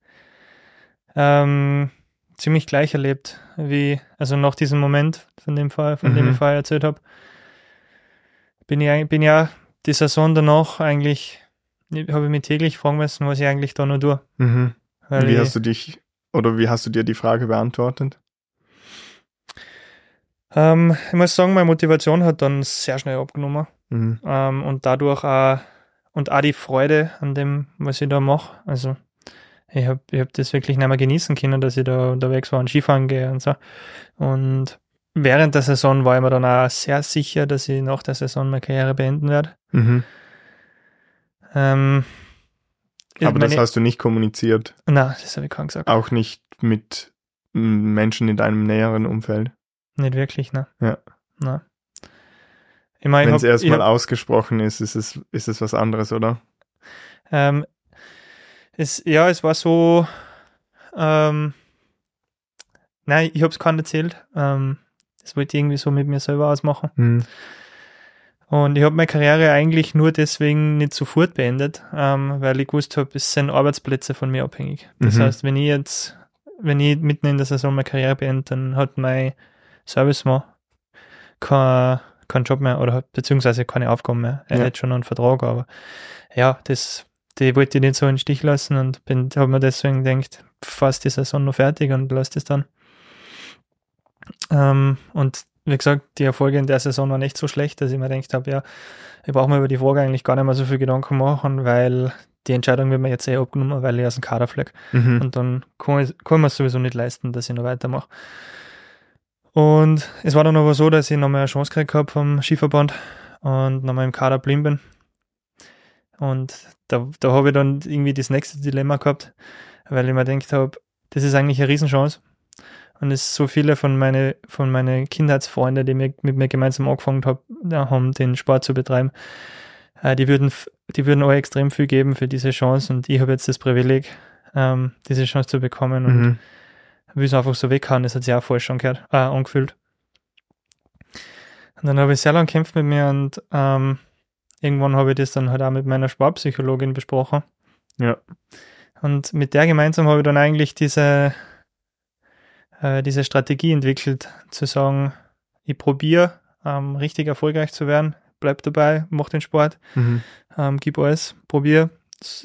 ähm, ziemlich gleich erlebt, wie, also nach diesem Moment, von dem Fall, von dem Mhm. ich vorher erzählt habe, bin ich, bin ja die Saison danach eigentlich, habe ich mich täglich fragen müssen, was ich eigentlich da noch tue. Mhm. Wie ich, hast du dich oder wie hast du dir die Frage beantwortet? Ähm, ich muss sagen, meine Motivation hat dann sehr schnell abgenommen. Mhm. ähm, und dadurch auch und auch die Freude an dem, was ich da mache. Also ich habe ich hab das wirklich nicht mehr genießen können, dass ich da unterwegs war und Skifahren gehe und so. Und während der Saison war ich mir dann auch sehr sicher, dass ich nach der Saison meine Karriere beenden werde. Mhm. Ähm, Aber das meine- hast du nicht kommuniziert, Nein, das habe ich kaum gesagt. auch nicht mit Menschen in deinem näheren Umfeld. Nicht wirklich, ne? Ja. Ich meine, ich Wenn es erstmal ausgesprochen ist, ist es, ist es was anderes, oder? Ähm, es, ja, es war so, ähm, nein, ich habe es keinem erzählt. Ähm, das wollte ich irgendwie so mit mir selber ausmachen. Mhm. Und ich habe meine Karriere eigentlich nur deswegen nicht sofort beendet, ähm, weil ich gewusst habe, es sind Arbeitsplätze von mir abhängig. Das Mhm. heißt, wenn ich jetzt, wenn ich mitten in der Saison meine Karriere beende, dann hat mein Servicemann kein, keinen Job mehr oder beziehungsweise keine Aufgaben mehr. Er Ja. hat schon einen Vertrag, aber ja, das, die wollte ich nicht so in den Stich lassen und bin, habe mir deswegen gedacht, fast die Saison noch fertig und lass das dann. Ähm, und wie gesagt, die Erfolge in der Saison waren nicht so schlecht, dass ich mir gedacht habe, ja, ich brauche mir über die Frage eigentlich gar nicht mehr so viel Gedanken machen, weil die Entscheidung wird mir jetzt eh abgenommen, weil ich aus dem Kader fliege. Mhm. Und dann kann ich, kann man es sowieso nicht leisten, dass ich noch weitermache. Und es war dann aber so, dass ich nochmal eine Chance gekriegt habe vom Skiverband und nochmal im Kader blieben bin. Und da, da habe ich dann irgendwie das nächste Dilemma gehabt, weil ich mir gedacht habe, das ist eigentlich eine Riesenchance. Und es so viele von meinen von meine Kindheitsfreunden, die mit, mit mir gemeinsam angefangen hab, haben, den Sport zu betreiben, äh, die würden die würden auch extrem viel geben für diese Chance und ich habe jetzt das Privileg, ähm, diese Chance zu bekommen und Mhm. Will es einfach so weghauen. Das hat sich auch falsch schon gehört, äh, angefühlt. Und dann habe ich sehr lange gekämpft mit mir und ähm, irgendwann habe ich das dann halt auch mit meiner Sportpsychologin besprochen. Ja. Und mit der gemeinsam habe ich dann eigentlich diese, äh, diese Strategie entwickelt, zu sagen, ich probiere ähm, richtig erfolgreich zu werden, bleib dabei, mach den Sport, Mhm. ähm, gib alles, probier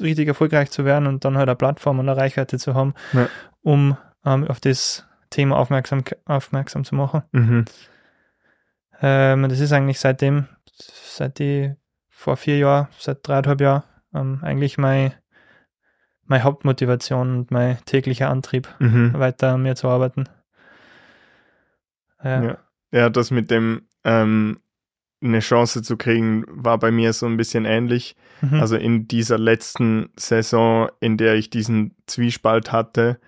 richtig erfolgreich zu werden und dann halt eine Plattform und eine Reichweite zu haben, Ja. um ähm, auf das Thema aufmerksam, aufmerksam zu machen. Mhm. Ähm, das ist eigentlich seitdem, seit die vor vier Jahren, seit dreieinhalb Jahren, ähm, eigentlich mein, meine Hauptmotivation und mein täglicher Antrieb, Mhm. weiter an mir zu arbeiten. Ja. Ja. ja, das mit dem ähm, eine Chance zu kriegen, war bei mir so ein bisschen ähnlich. Mhm. Also in dieser letzten Saison, in der ich diesen Zwiespalt hatte,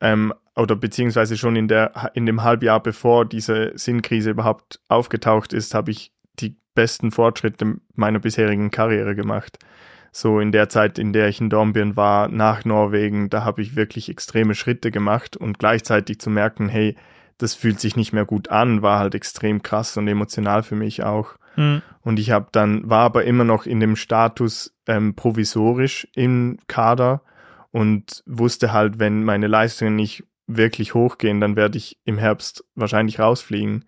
ähm, oder beziehungsweise schon in, der, in dem Halbjahr bevor diese Sinnkrise überhaupt aufgetaucht ist, habe ich die besten Fortschritte meiner bisherigen Karriere gemacht. So in der Zeit, in der ich in Dornbirn war, nach Norwegen, da habe ich wirklich extreme Schritte gemacht und gleichzeitig zu merken, hey, das fühlt sich nicht mehr gut an, war halt extrem krass und emotional für mich auch. Mhm. Und ich habe dann, war aber immer noch in dem Status ähm, provisorisch im Kader und wusste halt, wenn meine Leistungen nicht wirklich hochgehen, dann werde ich im Herbst wahrscheinlich rausfliegen.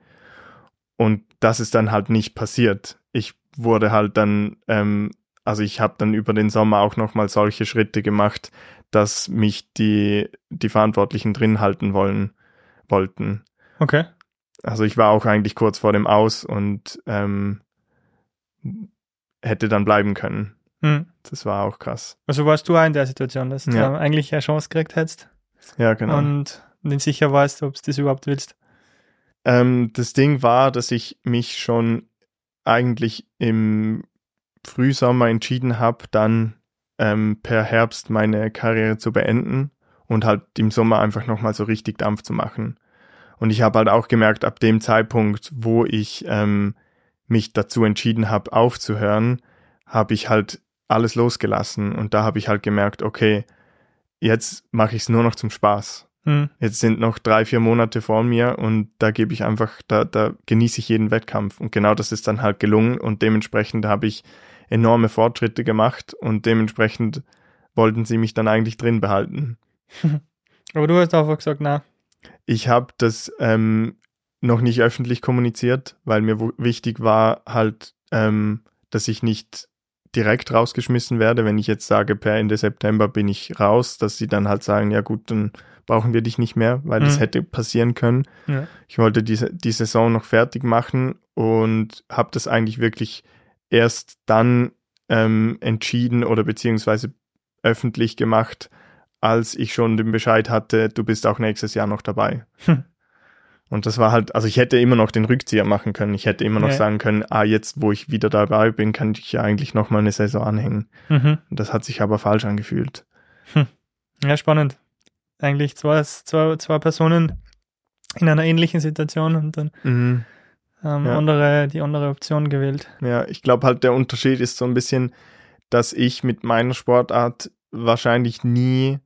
Und das ist dann halt nicht passiert. Ich wurde halt dann, ähm, also ich habe dann über den Sommer auch nochmal solche Schritte gemacht, dass mich die, die Verantwortlichen drin halten wollen, wollten. Okay. Also ich war auch eigentlich kurz vor dem Aus und ähm, hätte dann bleiben können. Mhm. Das war auch krass. Also warst du auch in der Situation, dass du Ja. eigentlich eine Chance gekriegt hättest Ja, genau. und nicht sicher warst, ob du das überhaupt willst? Ähm, das Ding war, dass ich mich schon eigentlich im Frühsommer entschieden habe, dann ähm, per Herbst meine Karriere zu beenden und halt im Sommer einfach nochmal so richtig Dampf zu machen. Und ich habe halt auch gemerkt, ab dem Zeitpunkt, wo ich ähm, mich dazu entschieden habe, aufzuhören, habe ich halt alles losgelassen. Und da habe ich halt gemerkt, okay, jetzt mache ich es nur noch zum Spaß. Hm. Jetzt sind noch drei, vier Monate vor mir und da gebe ich einfach, da, da genieße ich jeden Wettkampf. Und genau das ist dann halt gelungen und dementsprechend habe ich enorme Fortschritte gemacht und dementsprechend wollten sie mich dann eigentlich drin behalten. Aber du hast einfach gesagt, na. Ich habe das ähm, noch nicht öffentlich kommuniziert, weil mir wichtig war halt, ähm, dass ich nicht direkt rausgeschmissen werde, wenn ich jetzt sage, per Ende September bin ich raus, dass sie dann halt sagen, ja gut, dann brauchen wir dich nicht mehr, weil mhm. das hätte passieren können. Ja. Ich wollte diese die Saison noch fertig machen und habe das eigentlich wirklich erst dann ähm, entschieden oder beziehungsweise öffentlich gemacht, als ich schon den Bescheid hatte, du bist auch nächstes Jahr noch dabei. Hm. Und das war halt, also ich hätte immer noch den Rückzieher machen können. Ich hätte immer noch ja. sagen können, ah, jetzt, wo ich wieder dabei bin, kann ich ja eigentlich noch mal eine Saison anhängen. Mhm. Das hat sich aber falsch angefühlt. Hm. Ja, spannend. Eigentlich zwei, zwei, zwei Personen in einer ähnlichen Situation und dann mhm ähm, ja. andere, die andere Option gewählt. Ja, ich glaube halt, der Unterschied ist so ein bisschen, dass ich mit meiner Sportart wahrscheinlich nie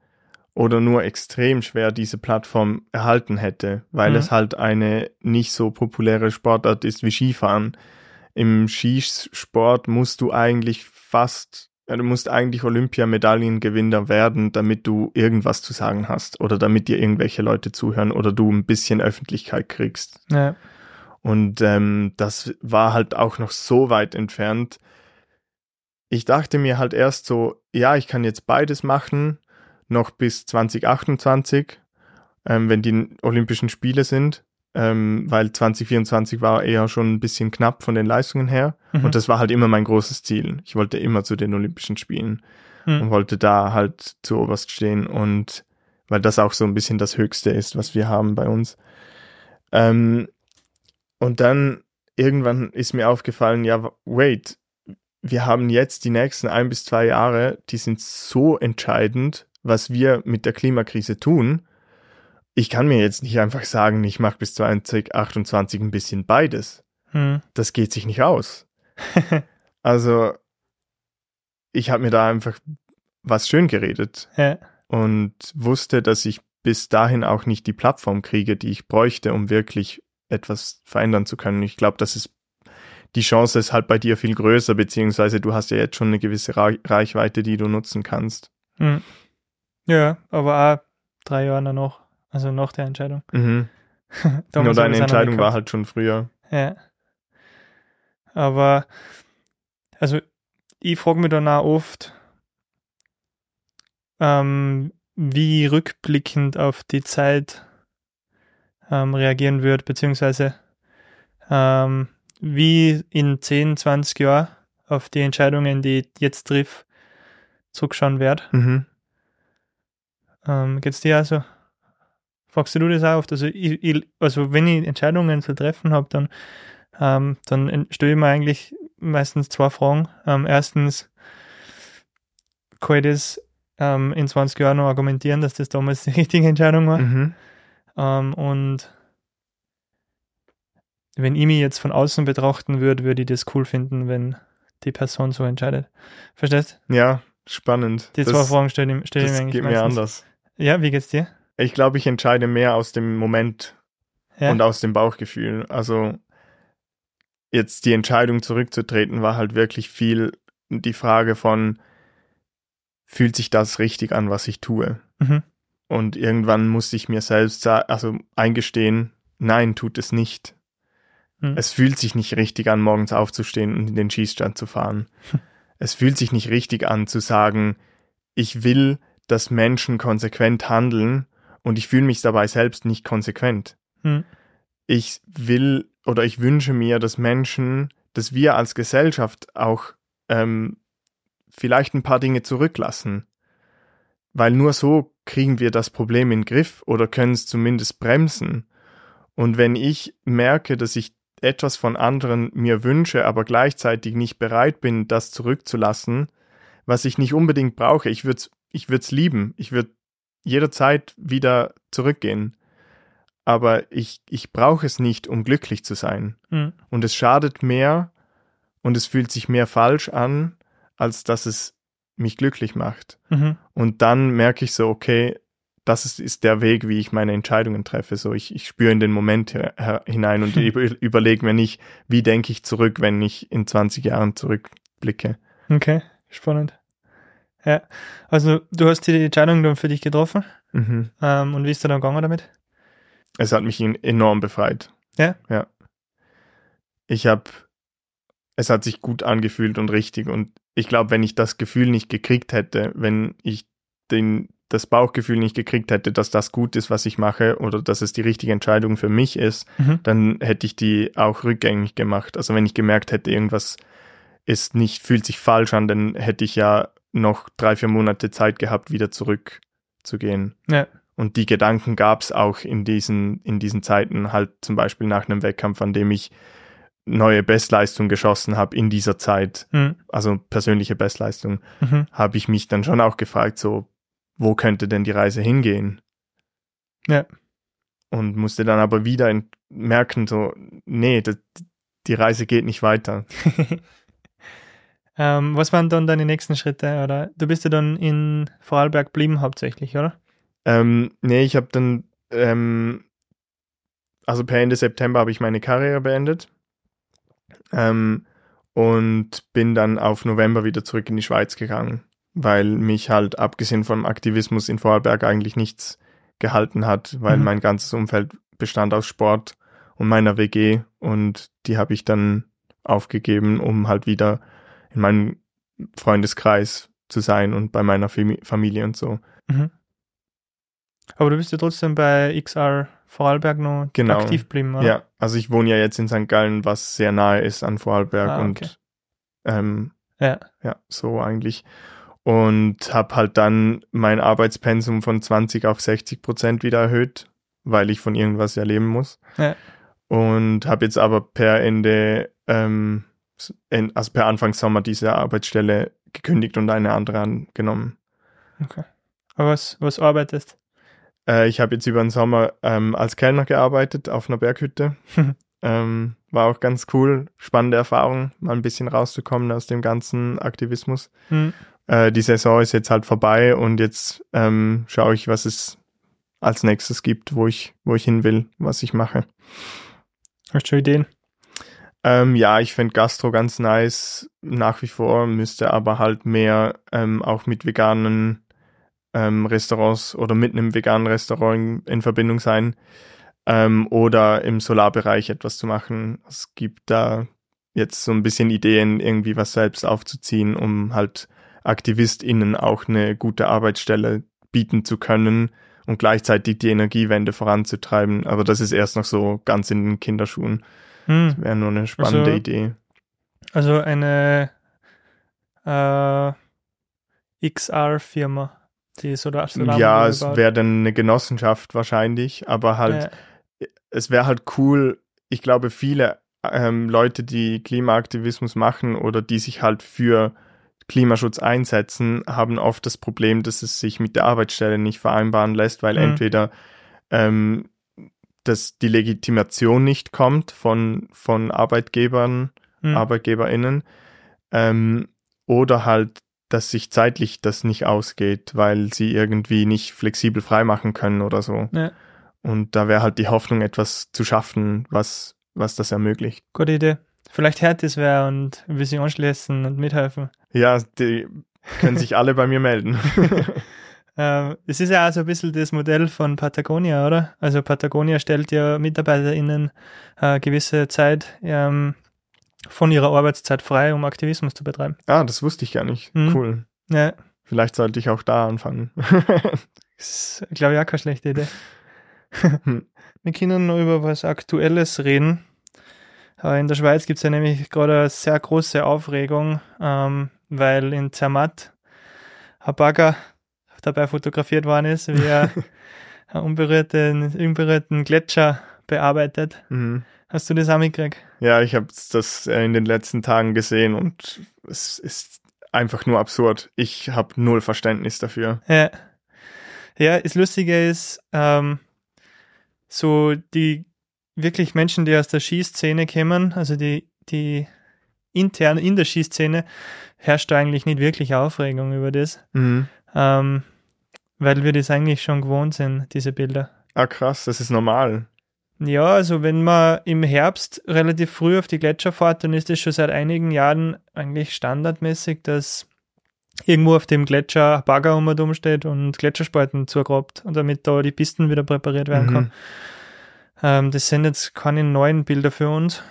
oder nur extrem schwer diese Plattform erhalten hätte, weil mhm. es halt eine nicht so populäre Sportart ist wie Skifahren. Im Skisport musst du eigentlich fast, ja, du musst eigentlich Olympiamedaillengewinner werden, damit du irgendwas zu sagen hast oder damit dir irgendwelche Leute zuhören oder du ein bisschen Öffentlichkeit kriegst. Ja. Und ähm, das war halt auch noch so weit entfernt. Ich dachte mir halt erst so, ja, ich kann jetzt beides machen, noch bis 2028, ähm, wenn die Olympischen Spiele sind, ähm, weil 2024 war eher schon ein bisschen knapp von den Leistungen her. Mhm. Und das war halt immer mein großes Ziel. Ich wollte immer zu den Olympischen Spielen mhm. und wollte da halt zu oberst stehen und weil das auch so ein bisschen das Höchste ist, was wir haben bei uns. Ähm, und dann irgendwann ist mir aufgefallen, ja, wait, wir haben jetzt die nächsten ein bis zwei Jahre, die sind so entscheidend, was wir mit der Klimakrise tun. Ich kann mir jetzt nicht einfach sagen, ich mache bis 2028 ein bisschen beides. Hm. Das geht sich nicht aus. also, ich habe mir da einfach was schön geredet ja. und wusste, dass ich bis dahin auch nicht die Plattform kriege, die ich bräuchte, um wirklich etwas verändern zu können. Ich glaube, das ist die Chance ist halt bei dir viel größer, beziehungsweise du hast ja jetzt schon eine gewisse Reichweite, die du nutzen kannst. Mhm. Ja, aber auch drei Jahre noch, also nach der Entscheidung. Mhm. Nur deine Entscheidung war halt schon früher. Ja. Aber, also, ich frage mich dann auch oft, ähm, wie rückblickend auf die Zeit ähm, reagieren wird, beziehungsweise ähm, wie in 10, 20 Jahren auf die Entscheidungen, die ich jetzt triff, zurückschauen werde. Mhm. Ähm, geht's dir also? Fragst du das auch oft? Also, ich, ich, also wenn ich Entscheidungen zu treffen habe, dann, ähm, dann stelle ich mir eigentlich meistens zwei Fragen. Ähm, erstens, kann ich das ähm, in 20 Jahren noch argumentieren, dass das damals die richtige Entscheidung war? Mhm. Ähm, und wenn ich mich jetzt von außen betrachten würde, würde ich das cool finden, wenn die Person so entscheidet. Verstehst? Ja, spannend. Die das, zwei Fragen stelle ich, stell ich mir eigentlich geht mir anders. Ja, wie geht's dir? Ich glaube, ich entscheide mehr aus dem Moment ja. und aus dem Bauchgefühl. Also jetzt die Entscheidung zurückzutreten war halt wirklich viel die Frage von, fühlt sich das richtig an, was ich tue? Mhm. Und irgendwann musste ich mir selbst also eingestehen, nein, tut es nicht. Hm. Es fühlt sich nicht richtig an, morgens aufzustehen und in den Schießstand zu fahren. Es fühlt sich nicht richtig an zu sagen, ich will, dass Menschen konsequent handeln und ich fühle mich dabei selbst nicht konsequent. Hm. Ich will oder ich wünsche mir, dass Menschen, dass wir als Gesellschaft auch ähm, vielleicht ein paar Dinge zurücklassen weil nur so kriegen wir das Problem in den Griff oder können es zumindest bremsen. Und wenn ich merke, dass ich etwas von anderen mir wünsche, aber gleichzeitig nicht bereit bin, das zurückzulassen, was ich nicht unbedingt brauche, ich würde es ich würd's lieben, ich würde jederzeit wieder zurückgehen. Aber ich, ich brauche es nicht, um glücklich zu sein. Mhm. Und es schadet mehr und es fühlt sich mehr falsch an, als dass es mich glücklich macht. Mhm. Und dann merke ich so, okay, das ist, ist der Weg, wie ich meine Entscheidungen treffe. So, ich, ich spüre in den Moment hinein und über, überlege mir nicht, wie denke ich zurück, wenn ich in 20 Jahren zurückblicke. Okay, spannend. Ja, also du hast die Entscheidung dann für dich getroffen. Mhm. Ähm, und wie ist du dann gegangen damit? Es hat mich enorm befreit. Ja? Ja. Ich habe, es hat sich gut angefühlt und richtig. Und ich glaube, wenn ich das Gefühl nicht gekriegt hätte, wenn ich den, das Bauchgefühl nicht gekriegt hätte, dass das gut ist, was ich mache oder dass es die richtige Entscheidung für mich ist, Mhm. dann hätte ich die auch rückgängig gemacht. Also wenn ich gemerkt hätte, irgendwas ist nicht, fühlt sich falsch an, dann hätte ich ja noch drei, vier Monate Zeit gehabt, wieder zurückzugehen. Ja. Und die Gedanken gab es auch in diesen, in diesen Zeiten, halt zum Beispiel nach einem Wettkampf, an dem ich neue Bestleistung geschossen habe in dieser Zeit, Mhm. also persönliche Bestleistung, Mhm. habe ich mich dann schon auch gefragt, so, wo könnte denn die Reise hingehen? Ja. Und musste dann aber wieder merken, so, nee, das, die Reise geht nicht weiter. ähm, was waren dann deine nächsten Schritte? Oder du bist ja dann in Vorarlberg geblieben hauptsächlich, oder? Ähm, nee, ich habe dann, ähm, also per Ende September habe ich meine Karriere beendet ähm, und bin dann auf November wieder zurück in die Schweiz gegangen, weil mich halt abgesehen vom Aktivismus in Vorarlberg eigentlich nichts gehalten hat, weil Mhm. mein ganzes Umfeld bestand aus Sport und meiner WG und die habe ich dann aufgegeben, um halt wieder in meinem Freundeskreis zu sein und bei meiner Fami- Familie und so. Mhm. Aber du bist ja trotzdem bei XR Vorarlberg noch Genau. aktiv geblieben, oder? Ja, also ich wohne ja jetzt in St. Gallen, was sehr nahe ist an Vorarlberg Ah, okay. und ähm, Ja. ja, so eigentlich. Und habe halt dann mein Arbeitspensum von 20 auf 60 Prozent wieder erhöht, weil ich von irgendwas ja leben muss. Ja. Und habe jetzt aber per Ende, ähm, en- also per Anfang Sommer diese Arbeitsstelle gekündigt und eine andere angenommen. Okay. Aber was, was arbeitest? Äh, ich habe jetzt über den Sommer ähm, als Kellner gearbeitet auf einer Berghütte. ähm, war auch ganz cool, spannende Erfahrung, mal ein bisschen rauszukommen aus dem ganzen Aktivismus. Hm. Äh, die Saison ist jetzt halt vorbei und jetzt ähm, schaue ich, was es als nächstes gibt, wo ich, wo ich hin will, was ich mache. Hast du schon Ideen? Ähm, ja, ich finde Gastro ganz nice nach wie vor, müsste aber halt mehr ähm, auch mit veganen ähm, Restaurants oder mit einem veganen Restaurant in, in Verbindung sein ähm, oder im Solarbereich etwas zu machen. Es gibt da jetzt so ein bisschen Ideen, irgendwie was selbst aufzuziehen, um halt AktivistInnen auch eine gute Arbeitsstelle bieten zu können und gleichzeitig die Energiewende voranzutreiben. Aber das ist erst noch so ganz in den Kinderschuhen. Hm. Wäre nur eine spannende Also- Idee. Also eine äh, XR-Firma, die Solar Solarmodule Ja, es wäre dann eine Genossenschaft wahrscheinlich, aber halt, Ja. es wäre halt cool. Ich glaube, viele ähm, Leute, die Klimaaktivismus machen oder die sich halt für Klimaschutz einsetzen, haben oft das Problem, dass es sich mit der Arbeitsstelle nicht vereinbaren lässt, weil Mhm. entweder ähm, dass die Legitimation nicht kommt von, von Arbeitgebern, Hm. ArbeitgeberInnen, ähm, oder halt, dass sich zeitlich das nicht ausgeht, weil sie irgendwie nicht flexibel freimachen können oder so. Ja. Und da wäre halt die Hoffnung, etwas zu schaffen, was, was das ermöglicht. Gute Idee. Vielleicht hört es wer und will sich anschließen und mithelfen. Ja, die können sich alle bei mir melden. Ähm, es ist ja auch so ein bisschen das Modell von Patagonia, oder? Also Patagonia stellt ja MitarbeiterInnen äh, gewisse Zeit ähm, von ihrer Arbeitszeit frei, um Aktivismus zu betreiben. ah, das wusste ich gar nicht. Mhm. Cool. Ja, Vielleicht sollte ich auch da anfangen. ist, glaube ich, auch keine schlechte Idee. Hm. Wir können noch über was Aktuelles reden. Äh, In der Schweiz gibt es ja nämlich gerade eine sehr große Aufregung, ähm, weil in Zermatt ein Bagger dabei fotografiert worden ist, wie er einen unberührten, unberührten Gletscher bearbeitet. Mhm. Hast du das auch mitgekriegt? Ja, ich habe das in den letzten Tagen gesehen und es ist einfach nur absurd. Ich habe null Verständnis dafür. Ja. Ja, das Lustige ist, ähm, so die wirklich Menschen, die aus der Skiszene kommen, also die, die intern in der Skiszene, herrscht eigentlich nicht wirklich Aufregung über das. Mhm. Ähm, weil wir das eigentlich schon gewohnt sind, diese Bilder. Ah, krass, das ist normal. Ja, also wenn man im Herbst relativ früh auf die Gletscher fährt, dann ist es schon seit einigen Jahren eigentlich standardmäßig, dass irgendwo auf dem Gletscher Bagger um und um steht und Gletscherspalten zugrabt und damit da die Pisten wieder präpariert werden Mhm. kann. Ähm, das sind jetzt keine neuen Bilder für uns.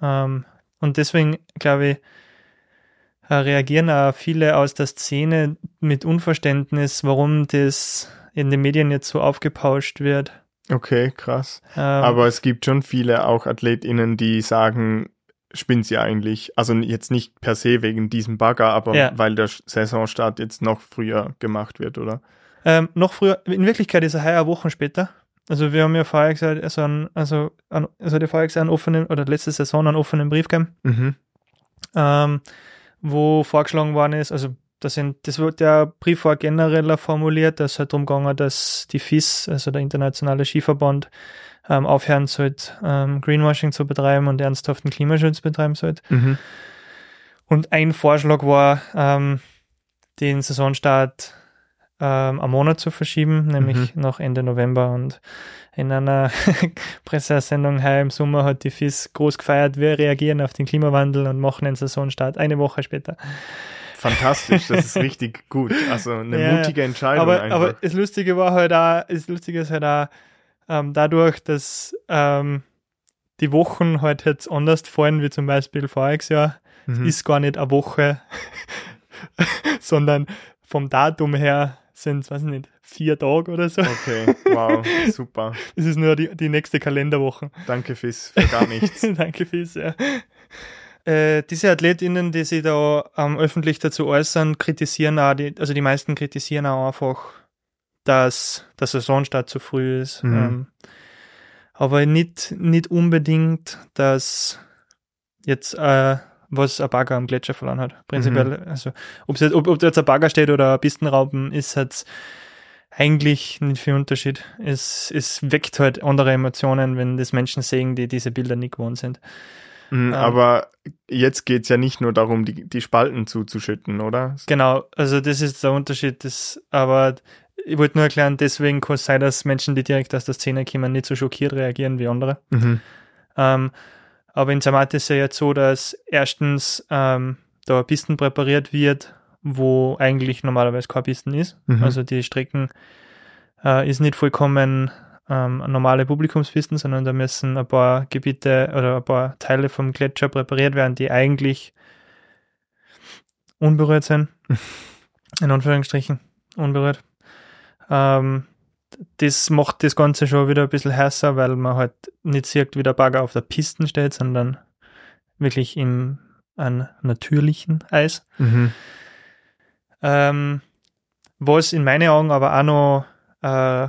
Ähm, und deswegen, glaube ich, reagieren auch viele aus der Szene mit Unverständnis, warum das in den Medien jetzt so aufgepauscht wird. Okay, krass. Ähm, Aber es gibt schon viele auch AthletInnen, die sagen, spinnt sie eigentlich. Also jetzt nicht per se wegen diesem Bagger, aber Ja. weil der Saisonstart jetzt noch früher gemacht wird, oder? Ähm, noch früher, in Wirklichkeit ist er heuer Wochen später. Also wir haben ja vorher gesagt, also, ein, also, ein, also der vorher gesagt, einen offenen, oder letzte Saison einen offenen Brief gegeben, Mhm. ähm, wo vorgeschlagen worden ist, also das, sind, das wird der Brief war genereller formuliert, dass halt darum gegangen, dass die FIS, also der internationale Skiverband, ähm, aufhören sollte, ähm, Greenwashing zu betreiben und ernsthaften Klimaschutz betreiben sollte. Mhm. Und ein Vorschlag war, ähm, den Saisonstart ähm, am Monat zu verschieben, nämlich noch Ende November. Und in einer Pressesendung heuer im Sommer hat die FIS groß gefeiert, wir reagieren auf den Klimawandel und machen den Saisonstart eine Woche später. Fantastisch, das ist richtig gut. Also eine Ja, mutige Entscheidung aber, einfach. aber das Lustige war halt auch, das Lustige ist halt auch, ähm, dadurch, dass ähm, die Wochen halt jetzt anders fallen, wie zum Beispiel voriges Jahr, Mhm. ist gar nicht eine Woche, sondern vom Datum her sind es, weiß ich nicht, vier Tage oder so. Okay, wow, super. Es ist nur die, die nächste Kalenderwoche. Danke, Fis, für gar nichts. Danke fürs, ja. Äh, diese AthletInnen, die sich da ähm, öffentlich dazu äußern, kritisieren auch, die, also die meisten kritisieren auch einfach, dass der Saisonstart zu früh ist. Mhm. Ähm, aber nicht, nicht unbedingt, dass jetzt äh, was ein Bagger am Gletscher verloren hat. Prinzipiell, also ob's jetzt, ob, ob da jetzt ein Bagger steht oder ein Pistenraupen, ist jetzt eigentlich nicht viel Unterschied. Es, es weckt halt andere Emotionen, wenn das Menschen sehen, die diese Bilder nicht gewohnt sind. Mhm, Ähm. aber jetzt geht es ja nicht nur darum, die, die Spalten zuzuschütten, oder? Genau, also das ist der Unterschied. Das, aber ich wollte nur erklären, deswegen kann es sein, dass Menschen, die direkt aus der Szene kommen, nicht so schockiert reagieren wie andere. Mhm. Ähm, aber in Zermatt ist ja jetzt so, dass erstens ähm, da Pisten präpariert wird, wo eigentlich normalerweise keine Pisten ist. Mhm. Also die Strecken äh, ist nicht vollkommen ähm, normale Publikumspisten, sondern da müssen ein paar Gebiete oder ein paar Teile vom Gletscher präpariert werden, die eigentlich unberührt sind. In Anführungsstrichen, unberührt. Ähm, das macht das Ganze schon wieder ein bisschen heißer, weil man halt nicht sieht, wie der Bagger auf der Piste steht, sondern wirklich im natürlichen Eis. Mhm. Ähm, was in meinen Augen aber auch noch äh,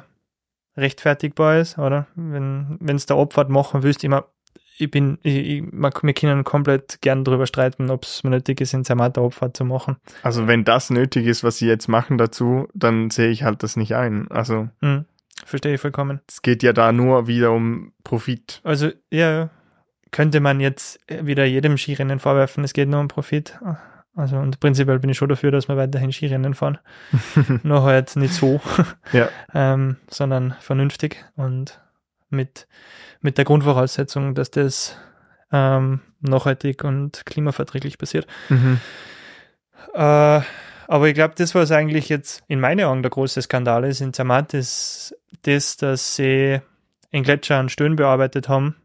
rechtfertigbar ist, oder? Wenn es der Abfahrt machen willst, immer, ich bin, ich, ich, man, wir können komplett gern darüber streiten, ob es nötig ist, in Zermatt Abfahrt zu machen. Also wenn das nötig ist, was sie jetzt machen dazu, dann sehe ich halt das nicht ein. Also Hm, verstehe ich vollkommen. es geht ja da nur wieder um Profit. Also, ja, könnte man jetzt wieder jedem Skirennen vorwerfen, es geht nur um Profit. Also, und prinzipiell bin ich schon dafür, dass wir weiterhin Skirennen fahren. nur halt nicht so, Ja. ähm, sondern vernünftig und mit, mit der Grundvoraussetzung, dass das ähm, nachhaltig und klimaverträglich passiert. Mhm. Äh, aber ich glaube, das, was eigentlich jetzt in meinen Augen der große Skandal ist in Zermatt, ist das, dass sie in Gletscher einen Stöhn bearbeitet haben,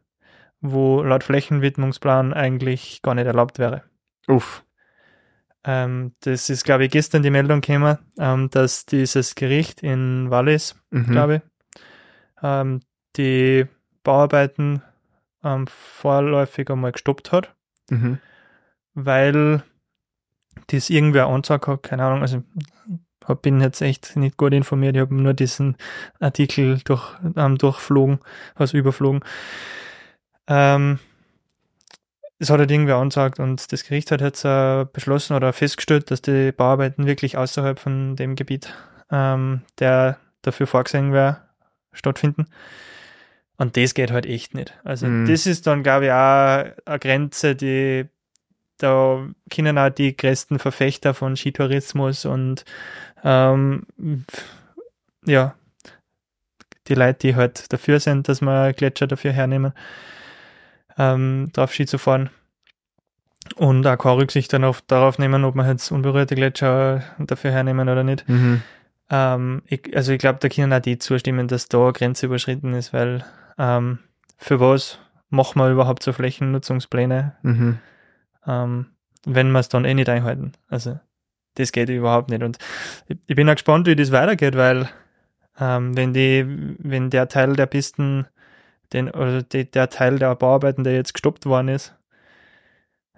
wo laut Flächenwidmungsplan eigentlich gar nicht erlaubt wäre. Uff. Ähm, das ist, glaube ich, gestern die Meldung gekommen, ähm, dass dieses Gericht in Wallis, Mhm. glaube ich, ähm, die Bauarbeiten ähm, vorläufig einmal gestoppt hat Mhm. weil das irgendwer anzeigt hat, keine Ahnung, also hab, bin jetzt echt nicht gut informiert. Ich habe nur diesen Artikel durch, ähm, durchflogen, also überflogen. Ähm, das hat halt irgendwer angesagt und das Gericht hat jetzt äh, beschlossen oder festgestellt, dass die Bauarbeiten wirklich außerhalb von dem Gebiet, ähm, der dafür vorgesehen wäre, stattfinden. Und das geht halt echt nicht. Also mhm. das ist dann, glaube ich, auch eine Grenze, die da können auch die größten Verfechter von Skitourismus und ähm, ja, die Leute, die halt dafür sind, dass wir Gletscher dafür hernehmen, ähm, drauf Ski zu fahren. Und auch keine Rücksicht dann auf, darauf nehmen, ob wir jetzt unberührte Gletscher dafür hernehmen oder nicht. Mhm. Ähm, ich, also ich glaube, da können auch die zustimmen, dass da eine Grenze überschritten ist, weil ähm, für was machen wir überhaupt so Flächennutzungspläne, mhm. ähm, wenn wir es dann eh nicht einhalten. Also das geht überhaupt nicht. Und ich, ich bin auch gespannt, wie das weitergeht, weil ähm, wenn die, wenn der Teil der Pisten, den, oder die, der Teil der Bauarbeiten, der jetzt gestoppt worden ist,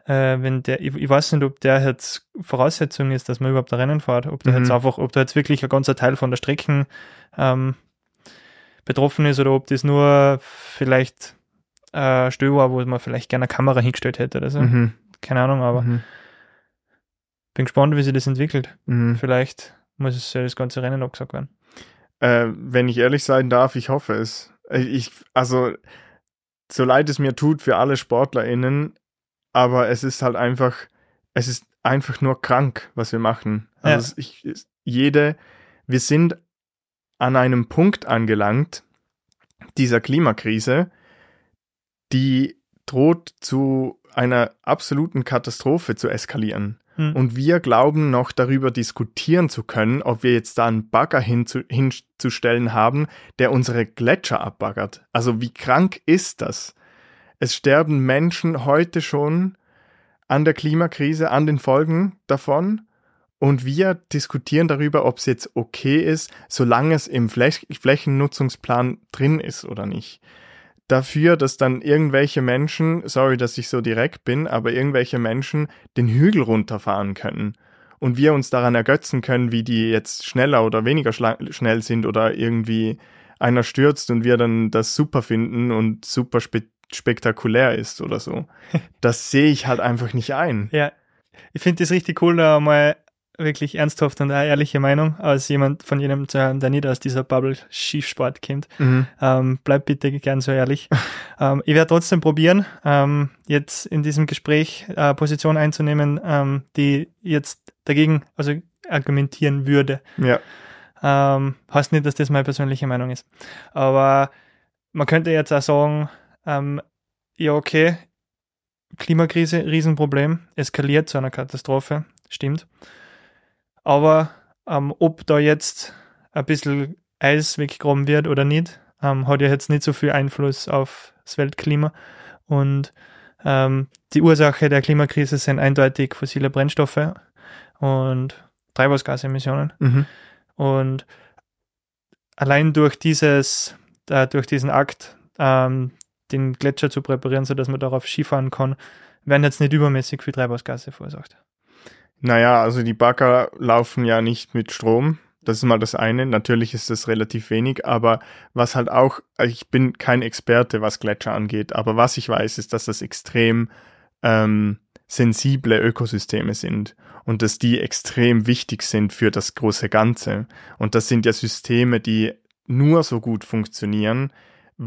äh, wenn der, ich, ich, weiß nicht, ob der jetzt Voraussetzung ist, dass man überhaupt da Rennen fährt, ob der mhm. jetzt einfach, ob da jetzt wirklich ein ganzer Teil von der Strecken ähm, betroffen ist oder ob das nur vielleicht äh, Stö war, wo man vielleicht gerne eine Kamera hingestellt hätte oder so. Mhm. Keine Ahnung, aber mhm. bin gespannt, wie sich das entwickelt. Mhm. Vielleicht muss es ja das ganze Rennen abgesagt werden. Äh, wenn ich ehrlich sein darf, ich hoffe es. Ich, also, so leid es mir tut für alle SportlerInnen, aber es ist halt einfach, es ist einfach nur krank, was wir machen. Also ja. ich, jede, wir sind an einem Punkt angelangt, dieser Klimakrise, die droht zu einer absoluten Katastrophe zu eskalieren. Hm. Und wir glauben noch darüber diskutieren zu können, ob wir jetzt da einen Bagger hinzu, hinzustellen haben, der unsere Gletscher abbaggert. Also wie krank ist das? Es sterben Menschen heute schon an der Klimakrise, an den Folgen davon. Und wir diskutieren darüber, ob es jetzt okay ist, solange es im Fläch Flächennutzungsplan drin ist oder nicht. Dafür, dass dann irgendwelche Menschen, sorry, dass ich so direkt bin, aber irgendwelche Menschen den Hügel runterfahren können. Und wir uns daran ergötzen können, wie die jetzt schneller oder weniger schnell sind oder irgendwie einer stürzt und wir dann das super finden und super spe spektakulär ist oder so. Das sehe ich halt einfach nicht ein. Ja, ich finde das richtig cool, da mal wirklich ernsthaft und eine ehrliche Meinung als jemand von jenem zu hören, der nicht aus dieser Bubble Schiefsport kennt. Mhm. Ähm, bleib bitte gern so ehrlich. ähm, ich werde trotzdem probieren, ähm, jetzt in diesem Gespräch äh, Position einzunehmen, ähm, die jetzt dagegen also argumentieren würde. Ja. Ähm, heißt nicht, dass das meine persönliche Meinung ist. Aber man könnte jetzt auch sagen, ähm, ja, okay, Klimakrise, Riesenproblem, eskaliert zu einer Katastrophe, stimmt. Aber ähm, ob da jetzt ein bisschen Eis weggegraben wird oder nicht, ähm, hat ja jetzt nicht so viel Einfluss auf das Weltklima. Und ähm, die Ursache der Klimakrise sind eindeutig fossile Brennstoffe und Treibhausgasemissionen. Mhm. Und allein durch dieses, äh, durch diesen Akt ähm, den Gletscher zu präparieren, sodass man darauf Skifahren kann, werden jetzt nicht übermäßig viel Treibhausgase verursacht. Naja, also die Bagger laufen ja nicht mit Strom. Das ist mal das eine. Natürlich ist das relativ wenig, aber was halt auch, ich bin kein Experte, was Gletscher angeht, aber was ich weiß, ist, dass das extrem ähm, sensible Ökosysteme sind und dass die extrem wichtig sind für das große Ganze. Und das sind ja Systeme, die nur so gut funktionieren,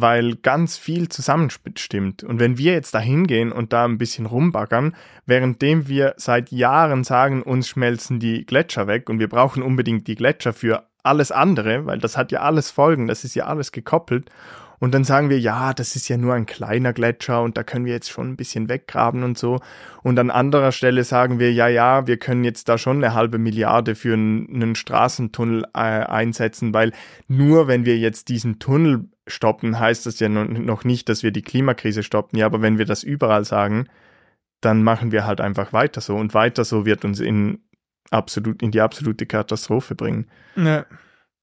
weil ganz viel zusammenstimmt. Und wenn wir jetzt da hingehen und da ein bisschen rumbaggern, währenddem wir seit Jahren sagen, uns schmelzen die Gletscher weg und wir brauchen unbedingt die Gletscher für alles andere, weil das hat ja alles Folgen, das ist ja alles gekoppelt. Und dann sagen wir, ja, das ist ja nur ein kleiner Gletscher und da können wir jetzt schon ein bisschen weggraben und so. Und an anderer Stelle sagen wir, ja, ja, wir können jetzt da schon eine halbe Milliarde für einen, einen Straßentunnel äh, einsetzen, weil nur wenn wir jetzt diesen Tunnel stoppen, heißt das ja noch nicht, dass wir die Klimakrise stoppen. Ja, aber wenn wir das überall sagen, dann machen wir halt einfach weiter so. Und weiter so wird uns in absolut, in die absolute Katastrophe bringen. Ja.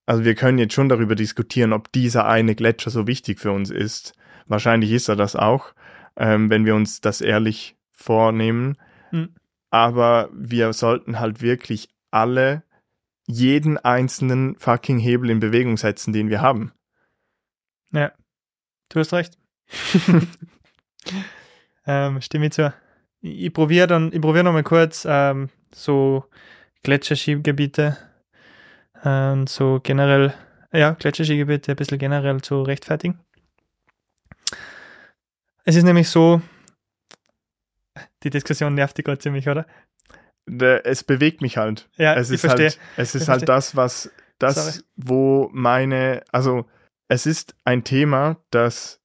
Also wir können jetzt schon darüber diskutieren, ob dieser eine Gletscher so wichtig für uns ist. Wahrscheinlich ist er das auch, ähm, wenn wir uns das ehrlich vornehmen. Mhm. Aber wir sollten halt wirklich alle jeden einzelnen fucking Hebel in Bewegung setzen, den wir haben. Ja, du hast recht. ähm, stimme ich zu. Ich, ich probiere dann, ich probiere nochmal kurz ähm, so Gletscherskigebiete und so generell, ja, Gletscherskigebiete ein bisschen generell zu rechtfertigen. Es ist nämlich so, die Diskussion nervt dich gerade ziemlich, oder? Es bewegt mich halt. Ja, es ich ist verstehe. halt, es ist Ich halt verstehe. das, was, das, Sorry. wo meine, also es ist ein Thema, das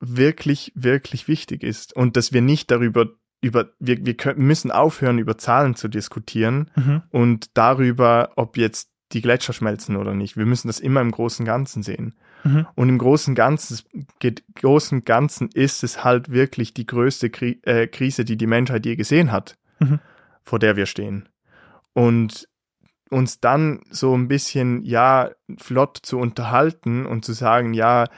wirklich, wirklich wichtig ist und dass wir nicht darüber, über, wir, wir können, müssen aufhören, über Zahlen zu diskutieren Mhm. und darüber, ob jetzt die Gletscher schmelzen oder nicht. Wir müssen das immer im großen Ganzen sehen. Mhm. Und im großen Ganzen, geht- großen Ganzen ist es halt wirklich die größte Kri äh, Krise, die die Menschheit je gesehen hat, Mhm. vor der wir stehen. Und uns dann so ein bisschen, ja, flott zu unterhalten und zu sagen, ja,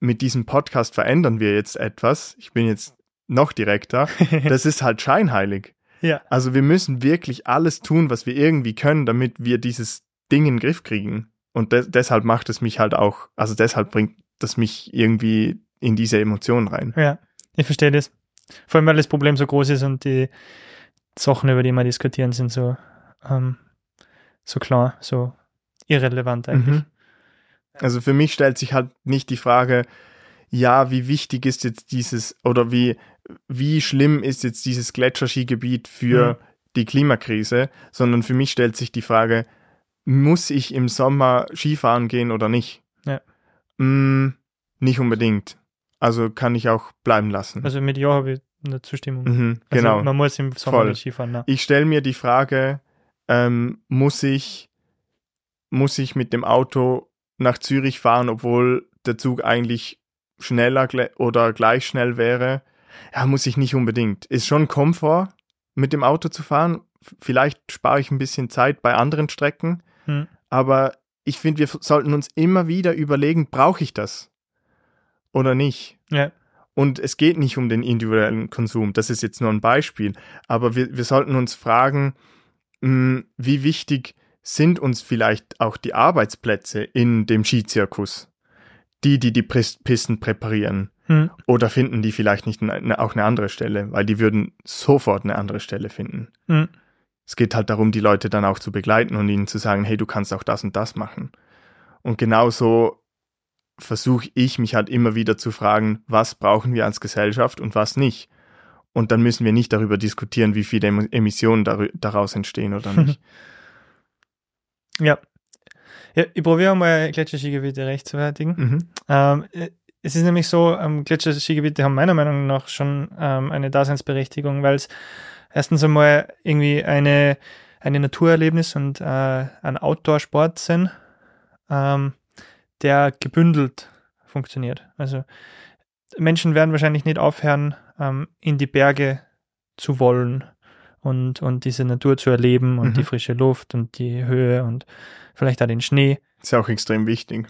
mit diesem Podcast verändern wir jetzt etwas. Ich bin jetzt noch direkter. Das ist halt scheinheilig. Ja. Also wir müssen wirklich alles tun, was wir irgendwie können, damit wir dieses Ding in den Griff kriegen. Und de deshalb macht es mich halt auch, also deshalb bringt das mich irgendwie in diese Emotionen rein. Ja, ich verstehe das. Vor allem, weil das Problem so groß ist und die Sachen, über die wir diskutieren, sind so, ähm, so klar, so irrelevant eigentlich. Mhm. Also für mich stellt sich halt nicht die Frage, ja, wie wichtig ist jetzt dieses oder wie, wie schlimm ist jetzt dieses Gletscherskigebiet für Mhm. die Klimakrise, sondern für mich stellt sich die Frage, muss ich im Sommer Skifahren gehen oder nicht? Ja. Mm, nicht unbedingt. Also kann ich auch bleiben lassen. Also mit Ja habe ich eine Zustimmung. Mhm, Also genau. man muss im Sommer Voll. nicht Skifahren. Ne? Ich stelle mir die Frage, ähm, muss ich muss ich mit dem Auto nach Zürich fahren, obwohl der Zug eigentlich schneller oder gleich schnell wäre? Ja, muss ich nicht unbedingt. Ist schon Komfort, mit dem Auto zu fahren. Vielleicht spare ich ein bisschen Zeit bei anderen Strecken, Hm. aber ich finde, wir sollten uns immer wieder überlegen, brauche ich das oder nicht? Ja. Und es geht nicht um den individuellen Konsum, das ist jetzt nur ein Beispiel, aber wir, wir sollten uns fragen, wie wichtig sind uns vielleicht auch die Arbeitsplätze in dem Skizirkus? Die, die die Pisten präparieren. Hm. Oder finden die vielleicht nicht eine, auch eine andere Stelle, weil die würden sofort eine andere Stelle finden. Hm. Es geht halt darum, die Leute dann auch zu begleiten und ihnen zu sagen, hey, du kannst auch das und das machen. Und genauso versuche ich mich halt immer wieder zu fragen, was brauchen wir als Gesellschaft und was nicht. Und dann müssen wir nicht darüber diskutieren, wie viele Emissionen daraus entstehen oder nicht. Ja. ja. Ich probiere mal Gletscherskigebiete rechtfertigen. Mhm. Ähm, äh, es ist nämlich so, ähm, Gletscherskigebiete haben meiner Meinung nach schon ähm, eine Daseinsberechtigung, weil es erstens einmal irgendwie eine, eine Naturerlebnis und äh, ein Outdoor-Sport sind, ähm, der gebündelt funktioniert. Also Menschen werden wahrscheinlich nicht aufhören, ähm, in die Berge zu wollen und, und diese Natur zu erleben und Mhm. die frische Luft und die Höhe und vielleicht auch den Schnee. Ist ja auch extrem wichtig.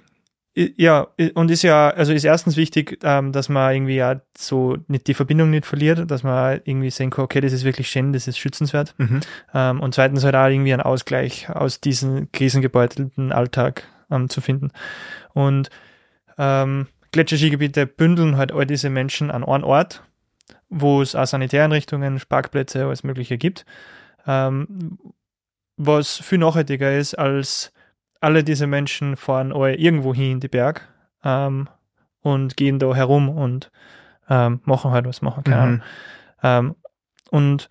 Ja, und ist ja, also ist erstens wichtig, ähm, dass man irgendwie ja so nicht die Verbindung nicht verliert, dass man irgendwie sehen kann, okay, das ist wirklich schön, das ist schützenswert. Mhm. Ähm, und zweitens halt auch irgendwie einen Ausgleich aus diesem krisengebeutelten Alltag ähm, zu finden. Und ähm, Gletscherskigebiete bündeln halt all diese Menschen an einen Ort, wo es auch Sanitäreinrichtungen, Parkplätze, alles Mögliche gibt. Ähm, was viel nachhaltiger ist, als alle diese Menschen fahren alle irgendwo hin in die Berg ähm, und gehen da herum und ähm, machen halt was machen, keine Mhm. Ähm, und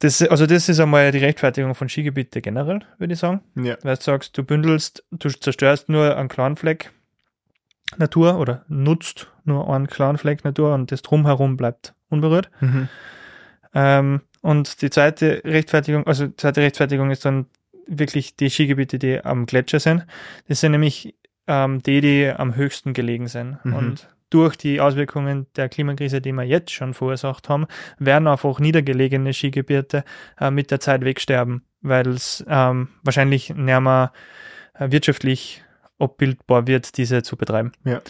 das, also das ist einmal die Rechtfertigung von Skigebiete generell, würde ich sagen. Ja. Weil du sagst, du bündelst, du zerstörst nur einen kleinen Fleck Natur oder nutzt nur einen kleinen Fleck Natur und das drumherum bleibt unberührt. Mhm. Ähm, und die zweite Rechtfertigung, also die zweite Rechtfertigung ist dann wirklich die Skigebiete, die am Gletscher sind. Das sind nämlich ähm, die, die am höchsten gelegen sind. Mhm. Und durch die Auswirkungen der Klimakrise, die wir jetzt schon verursacht haben, werden einfach niedergelegene Skigebiete äh, mit der Zeit wegsterben, weil es ähm, wahrscheinlich nicht mehr äh, wirtschaftlich abbildbar wird, diese zu betreiben. Ja.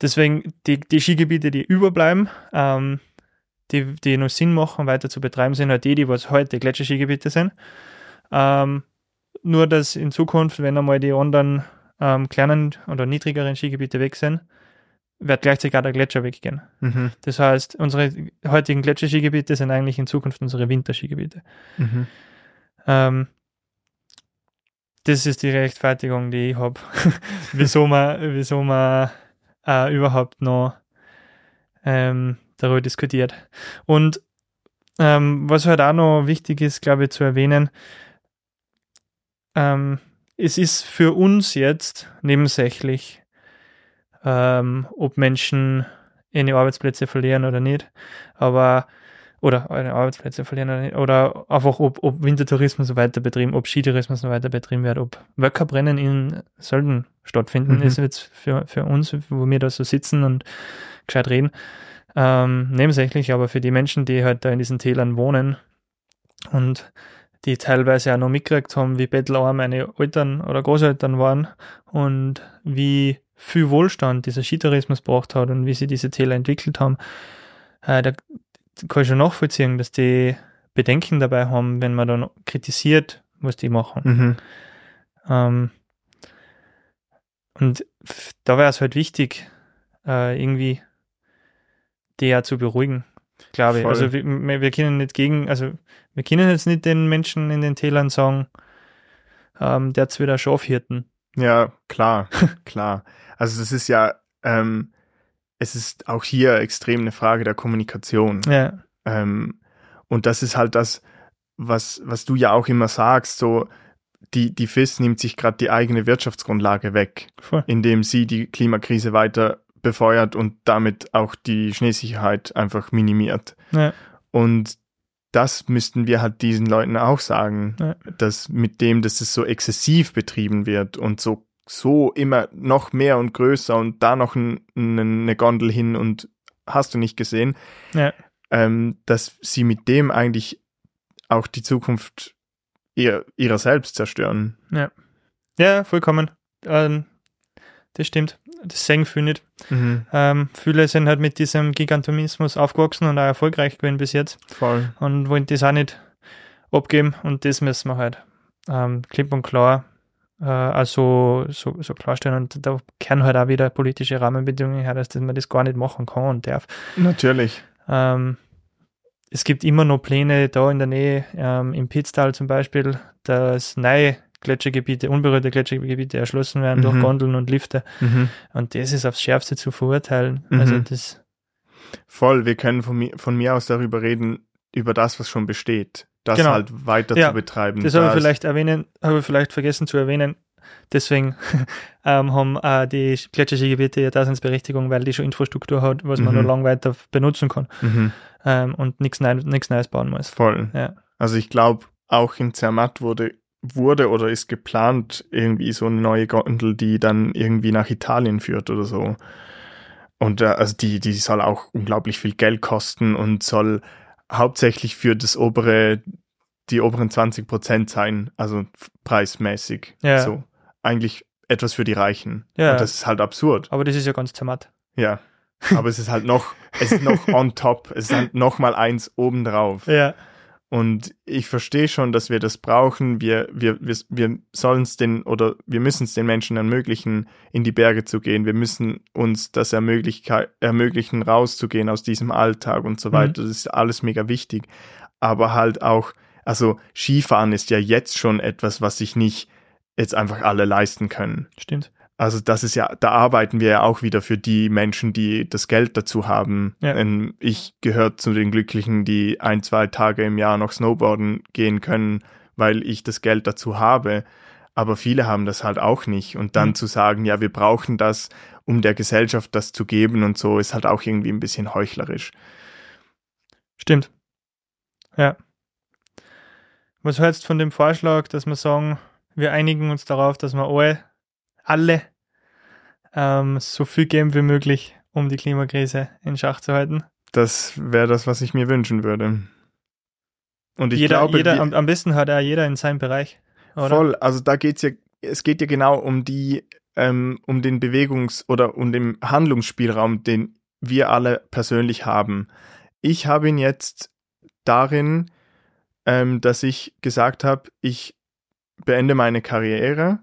Deswegen die, die Skigebiete, die überbleiben, ähm, die, die noch Sinn machen, weiter zu betreiben, sind halt die, die was heute Gletscherskigebiete sind. Ähm, nur, dass in Zukunft, wenn einmal die anderen ähm, kleinen oder niedrigeren Skigebiete weg sind, wird gleichzeitig auch der Gletscher weggehen. Mhm. Das heißt, unsere heutigen Gletscherskigebiete sind eigentlich in Zukunft unsere Winterskigebiete. Mhm. Ähm, das ist die Rechtfertigung, die ich habe, wieso man, wieso man äh, überhaupt noch ähm, darüber diskutiert. Und ähm, was halt auch noch wichtig ist, glaube ich, zu erwähnen, ähm, es ist für uns jetzt nebensächlich, ähm, ob Menschen ihre Arbeitsplätze verlieren oder nicht, aber oder Arbeitsplätze verlieren oder nicht, oder einfach ob, ob Wintertourismus weiter betrieben, ob Skitourismus weiter betrieben wird, ob Wöckerbrennen in Sölden stattfinden, Mhm. ist jetzt für, für uns, wo wir da so sitzen und gescheit reden, ähm, nebensächlich, aber für die Menschen, die halt da in diesen Tälern wohnen und die teilweise auch noch mitgekriegt haben, wie bettelarm meine Eltern oder Großeltern waren und wie viel Wohlstand dieser Skitourismus gebracht hat und wie sie diese Täler entwickelt haben, äh, da kann ich schon nachvollziehen, dass die Bedenken dabei haben, wenn man dann kritisiert, was die machen. Mhm. Ähm, und da wäre es halt wichtig, äh, irgendwie die ja zu beruhigen, glaube ich. Voll. Also wir, wir wir können nicht gegen, also wir können jetzt nicht den Menschen in den Tälern sagen, ähm, der hat wieder Schafhirten. Ja, klar, klar. Also das ist ja, ähm, es ist auch hier extrem eine Frage der Kommunikation. Ja, Ähm, und das ist halt das, was, was du ja auch immer sagst, so die, die FIS nimmt sich gerade die eigene Wirtschaftsgrundlage weg, voll. indem sie die Klimakrise weiter befeuert und damit auch die Schneesicherheit einfach minimiert. Ja. Und das müssten wir halt diesen Leuten auch sagen, Ja. dass mit dem, dass es so exzessiv betrieben wird und so, so immer noch mehr und größer und da noch ein, ein, eine Gondel hin und hast du nicht gesehen, Ja. ähm, dass sie mit dem eigentlich auch die Zukunft ihr, ihrer selbst zerstören. Ja, vollkommen. Ähm, das stimmt. Das sehen viele nicht. Mhm. Ähm, viele sind halt mit diesem Gigantomismus aufgewachsen und auch erfolgreich gewesen bis jetzt Voll. und wollen das auch nicht abgeben und das müssen wir halt ähm, klipp und klar äh, also so, so klarstellen und da kehren halt auch wieder politische Rahmenbedingungen her, dass man das gar nicht machen kann und darf. Natürlich. Ähm, es gibt immer noch Pläne da in der Nähe, ähm, im Pitztal zum Beispiel, dass neue Gletschergebiete, unberührte Gletschergebiete erschlossen werden durch Mhm. Gondeln und Lifte. Mhm. Und das ist aufs Schärfste zu verurteilen. Mhm. Also das, Voll. Wir können von mir, von mir aus darüber reden, über das, was schon besteht. Das Genau. halt weiter Ja, zu betreiben. das habe ich vielleicht erwähnen, habe ich vielleicht vergessen zu erwähnen. Deswegen ähm, haben äh, die Gletscherskigebiete ja Daseinsberechtigung, weil die schon Infrastruktur hat, was man Mhm. noch lang weiter benutzen kann Mhm. ähm, und nichts Neues bauen muss. Voll. Ja. Also ich glaube, auch in Zermatt wurde, wurde oder ist geplant irgendwie so eine neue Gondel, die dann irgendwie nach Italien führt oder so. Und äh, also die, die soll auch unglaublich viel Geld kosten und soll hauptsächlich für das obere, die oberen 20 Prozent sein, also preismäßig. Ja. So. Eigentlich etwas für die Reichen. Ja. Und das ist halt absurd. Aber das ist ja ganz zermatt. Ja. Aber es ist halt noch, es ist noch on top. Es ist halt noch mal eins obendrauf. Ja. Und ich verstehe schon, dass wir das brauchen. Wir, wir, wir, wir sollen es den oder wir müssen es den Menschen ermöglichen, in die Berge zu gehen. Wir müssen uns das ermöglichen, rauszugehen aus diesem Alltag und so Mhm. weiter. Das ist alles mega wichtig. Aber halt auch, also Skifahren ist ja jetzt schon etwas, was sich nicht jetzt einfach alle leisten können. Stimmt. Also das ist ja, da arbeiten wir ja auch wieder für die Menschen, die das Geld dazu haben. Ja. Ich gehöre zu den Glücklichen, die ein, zwei Tage im Jahr noch Snowboarden gehen können, weil ich das Geld dazu habe. Aber viele haben das halt auch nicht. Und dann Mhm. zu sagen, ja, wir brauchen das, um der Gesellschaft das zu geben und so, ist halt auch irgendwie ein bisschen heuchlerisch. Stimmt. Ja. Was hältst du von dem Vorschlag, dass wir sagen, wir einigen uns darauf, dass wir alle, alle ähm, so viel geben wie möglich, um die Klimakrise in Schach zu halten? Das wäre das, was ich mir wünschen würde. Und ich jeder, glaube, jeder, am, am besten hat auch jeder in seinem Bereich. Oder? Voll, also da geht's ja, es geht ja genau um die, ähm, um den Bewegungs- oder um den Handlungsspielraum, den wir alle persönlich haben. Ich habe ihn jetzt darin, ähm, dass ich gesagt habe, ich beende meine Karriere,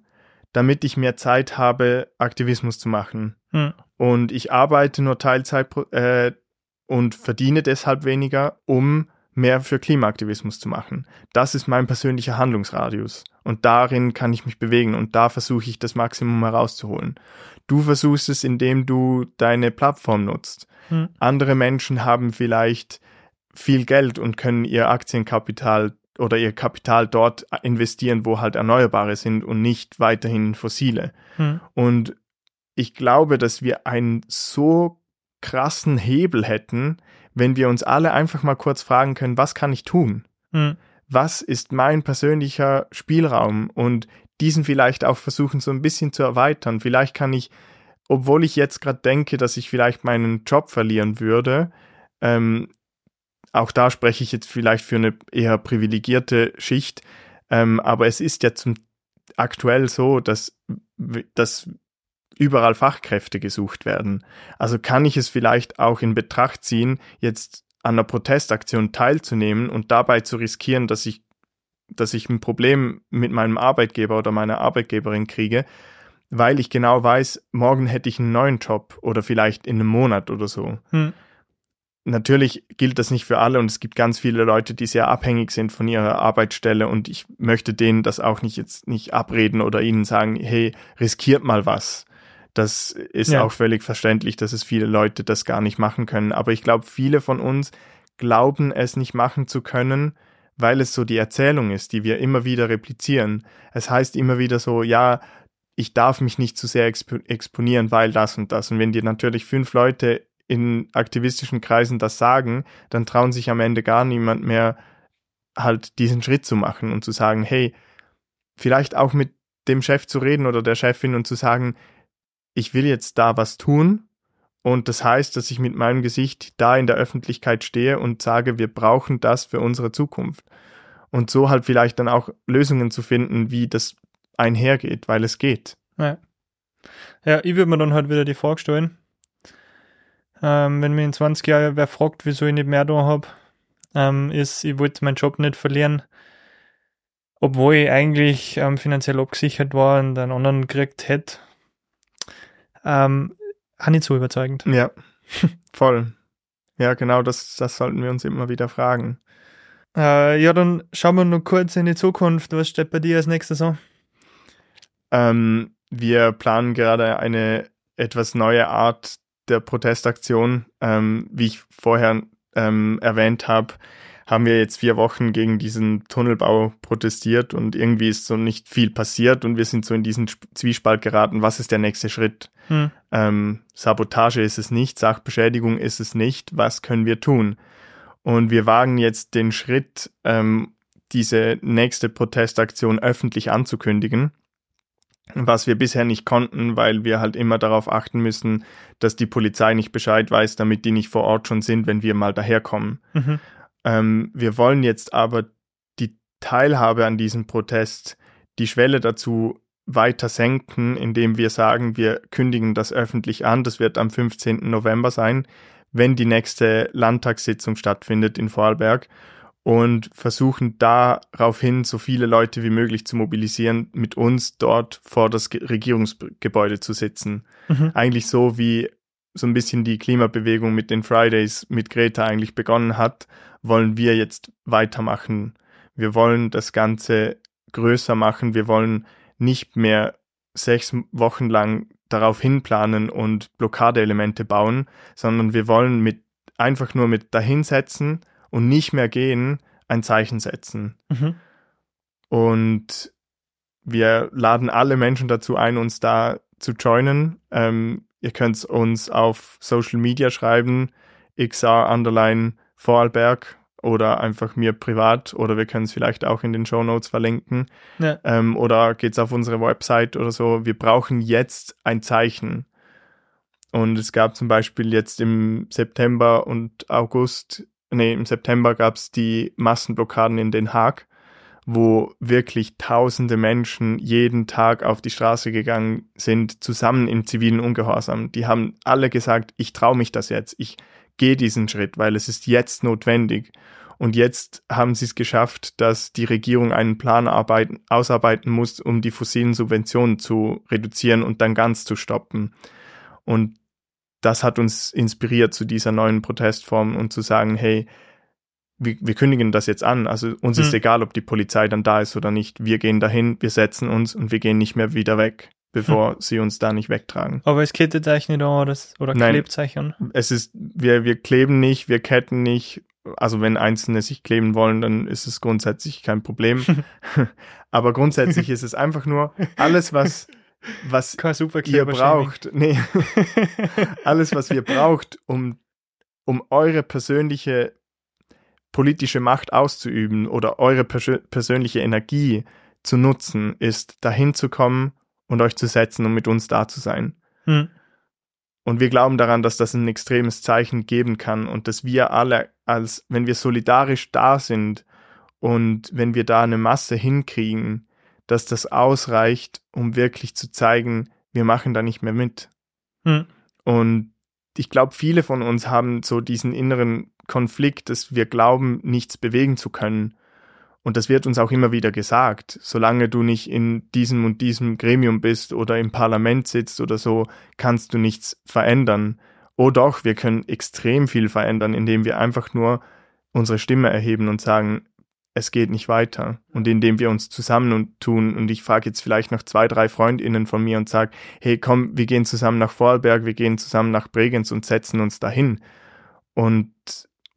damit ich mehr Zeit habe, Aktivismus zu machen. Hm. Und ich arbeite nur Teilzeit äh, und verdiene deshalb weniger, um mehr für Klimaaktivismus zu machen. Das ist mein persönlicher Handlungsradius. Und darin kann ich mich bewegen und da versuche ich das Maximum herauszuholen. Du versuchst es, indem du deine Plattform nutzt. Hm. Andere Menschen haben vielleicht viel Geld und können ihr Aktienkapital oder ihr Kapital dort investieren, wo halt Erneuerbare sind und nicht weiterhin fossile. Hm. Und ich glaube, dass wir einen so krassen Hebel hätten, wenn wir uns alle einfach mal kurz fragen können, was kann ich tun? Hm. Was ist mein persönlicher Spielraum? Und diesen vielleicht auch versuchen so ein bisschen zu erweitern. Vielleicht kann ich, obwohl ich jetzt gerade denke, dass ich vielleicht meinen Job verlieren würde, ähm, auch da spreche ich jetzt vielleicht für eine eher privilegierte Schicht, ähm, aber es ist ja zum aktuell so, dass, dass überall Fachkräfte gesucht werden. Also kann ich es vielleicht auch in Betracht ziehen, jetzt an einer Protestaktion teilzunehmen und dabei zu riskieren, dass ich, dass ich ein Problem mit meinem Arbeitgeber oder meiner Arbeitgeberin kriege, weil ich genau weiß, morgen hätte ich einen neuen Job oder vielleicht in einem Monat oder so. Hm natürlich gilt das nicht für alle und es gibt ganz viele Leute, die sehr abhängig sind von ihrer Arbeitsstelle und ich möchte denen das auch nicht jetzt nicht abreden oder ihnen sagen, hey, riskiert mal was. Das ist ja. auch völlig verständlich, dass es viele Leute das gar nicht machen können. Aber ich glaube, viele von uns glauben es nicht machen zu können, weil es so die Erzählung ist, die wir immer wieder replizieren. Es heißt immer wieder so, ja, ich darf mich nicht zu sehr exponieren, weil das und das. Und wenn dir natürlich fünf Leute in aktivistischen Kreisen das sagen, dann trauen sich am Ende gar niemand mehr halt diesen Schritt zu machen und zu sagen, hey, vielleicht auch mit dem Chef zu reden oder der Chefin und zu sagen, ich will jetzt da was tun und das heißt, dass ich mit meinem Gesicht da in der Öffentlichkeit stehe und sage, wir brauchen das für unsere Zukunft. Und so halt vielleicht dann auch Lösungen zu finden, wie das einhergeht, weil es geht. Ja, ja ich würde mir dann halt wieder die Frage stellen, ähm, wenn mir in 20 Jahren wer fragt, wieso ich nicht mehr da habe, ähm, ist, ich wollte meinen Job nicht verlieren, obwohl ich eigentlich ähm, finanziell abgesichert war und einen anderen gekriegt hätte. Ähm, auch nicht so überzeugend. Ja, voll. Ja, genau, das, das sollten wir uns immer wieder fragen. Äh, ja, dann schauen wir noch kurz in die Zukunft. Was steht bei dir als nächstes an? Ähm, wir planen gerade eine etwas neue Art der Protestaktion. Ähm, wie ich vorher ähm, erwähnt habe, haben wir jetzt vier Wochen gegen diesen Tunnelbau protestiert und irgendwie ist so nicht viel passiert und wir sind so in diesen Zwiespalt geraten. Was ist der nächste Schritt? Hm. Ähm, Sabotage ist es nicht, Sachbeschädigung ist es nicht. Was können wir tun? Und wir wagen jetzt den Schritt, ähm, diese nächste Protestaktion öffentlich anzukündigen was wir bisher nicht konnten, weil wir halt immer darauf achten müssen, dass die Polizei nicht Bescheid weiß, damit die nicht vor Ort schon sind, wenn wir mal daherkommen. Mhm. Ähm, wir wollen jetzt aber die Teilhabe an diesem Protest, die Schwelle dazu weiter senken, indem wir sagen, wir kündigen das öffentlich an. Das wird am 15. November sein, wenn die nächste Landtagssitzung stattfindet in Vorarlberg und versuchen daraufhin so viele Leute wie möglich zu mobilisieren, mit uns dort vor das Regierungsgebäude zu sitzen. Mhm. Eigentlich so wie so ein bisschen die Klimabewegung mit den Fridays mit Greta eigentlich begonnen hat, wollen wir jetzt weitermachen. Wir wollen das Ganze größer machen. Wir wollen nicht mehr sechs Wochen lang darauf hinplanen und Blockadeelemente bauen, sondern wir wollen mit einfach nur mit dahinsetzen, und nicht mehr gehen, ein Zeichen setzen. Mhm. Und wir laden alle Menschen dazu ein, uns da zu joinen. Ähm, ihr könnt uns auf Social Media schreiben, XR underline Vorarlberg oder einfach mir privat oder wir können es vielleicht auch in den Show Notes verlinken. Ja. Ähm, oder geht's auf unsere Website oder so. Wir brauchen jetzt ein Zeichen. Und es gab zum Beispiel jetzt im September und August nee, im September gab es die Massenblockaden in Den Haag, wo wirklich tausende Menschen jeden Tag auf die Straße gegangen sind, zusammen im zivilen Ungehorsam. Die haben alle gesagt, ich traue mich das jetzt, ich gehe diesen Schritt, weil es ist jetzt notwendig. Und jetzt haben sie es geschafft, dass die Regierung einen Plan arbeiten, ausarbeiten muss, um die fossilen Subventionen zu reduzieren und dann ganz zu stoppen. Und das hat uns inspiriert zu dieser neuen Protestform und zu sagen, hey, wir, wir kündigen das jetzt an. Also uns hm. ist egal, ob die Polizei dann da ist oder nicht. Wir gehen dahin, wir setzen uns und wir gehen nicht mehr wieder weg, bevor hm. sie uns da nicht wegtragen. Aber es kettet euch nicht an oder, oder klebt euch an? Es ist, wir, wir kleben nicht, wir ketten nicht. Also wenn Einzelne sich kleben wollen, dann ist es grundsätzlich kein Problem. Aber grundsätzlich ist es einfach nur alles, was was ihr braucht. Nee. alles, was ihr braucht, um, um eure persönliche politische Macht auszuüben oder eure pers persönliche Energie zu nutzen, ist dahin zu kommen und euch zu setzen und mit uns da zu sein. Hm. Und wir glauben daran, dass das ein extremes Zeichen geben kann und dass wir alle, als wenn wir solidarisch da sind und wenn wir da eine Masse hinkriegen, dass das ausreicht, um wirklich zu zeigen, wir machen da nicht mehr mit. Hm. Und ich glaube, viele von uns haben so diesen inneren Konflikt, dass wir glauben, nichts bewegen zu können. Und das wird uns auch immer wieder gesagt. Solange du nicht in diesem und diesem Gremium bist oder im Parlament sitzt oder so, kannst du nichts verändern. Oh doch, wir können extrem viel verändern, indem wir einfach nur unsere Stimme erheben und sagen, es geht nicht weiter. Und indem wir uns zusammentun und ich frage jetzt vielleicht noch zwei, drei Freundinnen von mir und sage, hey komm, wir gehen zusammen nach Vorarlberg, wir gehen zusammen nach Bregenz und setzen uns dahin. Und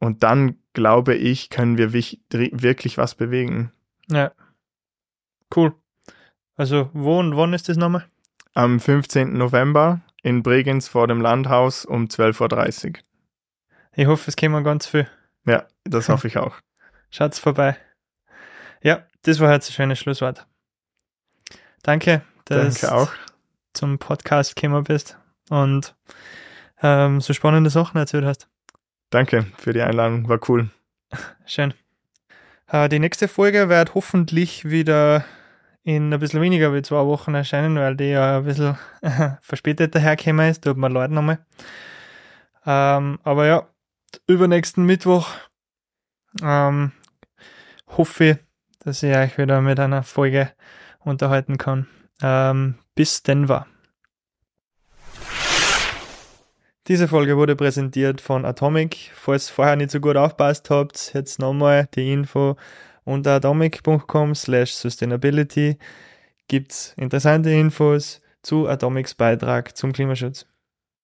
und dann, glaube ich, können wir wirklich was bewegen. Ja. Cool. Also, wo und wann ist das nochmal? Am 15. November in Bregenz vor dem Landhaus um 12.30 Uhr. Ich hoffe, es kämen ganz viel. Ja, das hoffe ich auch. Schaut's vorbei. Ja, das war jetzt ein schönes Schlusswort. Danke, dass du zum Podcast gekommen bist und ähm, so spannende Sachen erzählt hast. Danke für die Einladung, war cool. Schön. Äh, die nächste Folge wird hoffentlich wieder in ein bisschen weniger wie zwei Wochen erscheinen, weil die ja ein bisschen verspätet dahergekommen ist. Tut mir leid nochmal. Ähm, aber ja, übernächsten Mittwoch ähm, hoffe ich, dass ich euch wieder mit einer Folge unterhalten kann. Ähm, bis Denver. Diese Folge wurde präsentiert von Atomic. Falls vorher nicht so gut aufpasst habt, jetzt nochmal die Info unter atomic.com slash sustainability gibt's interessante Infos zu Atomics Beitrag zum Klimaschutz.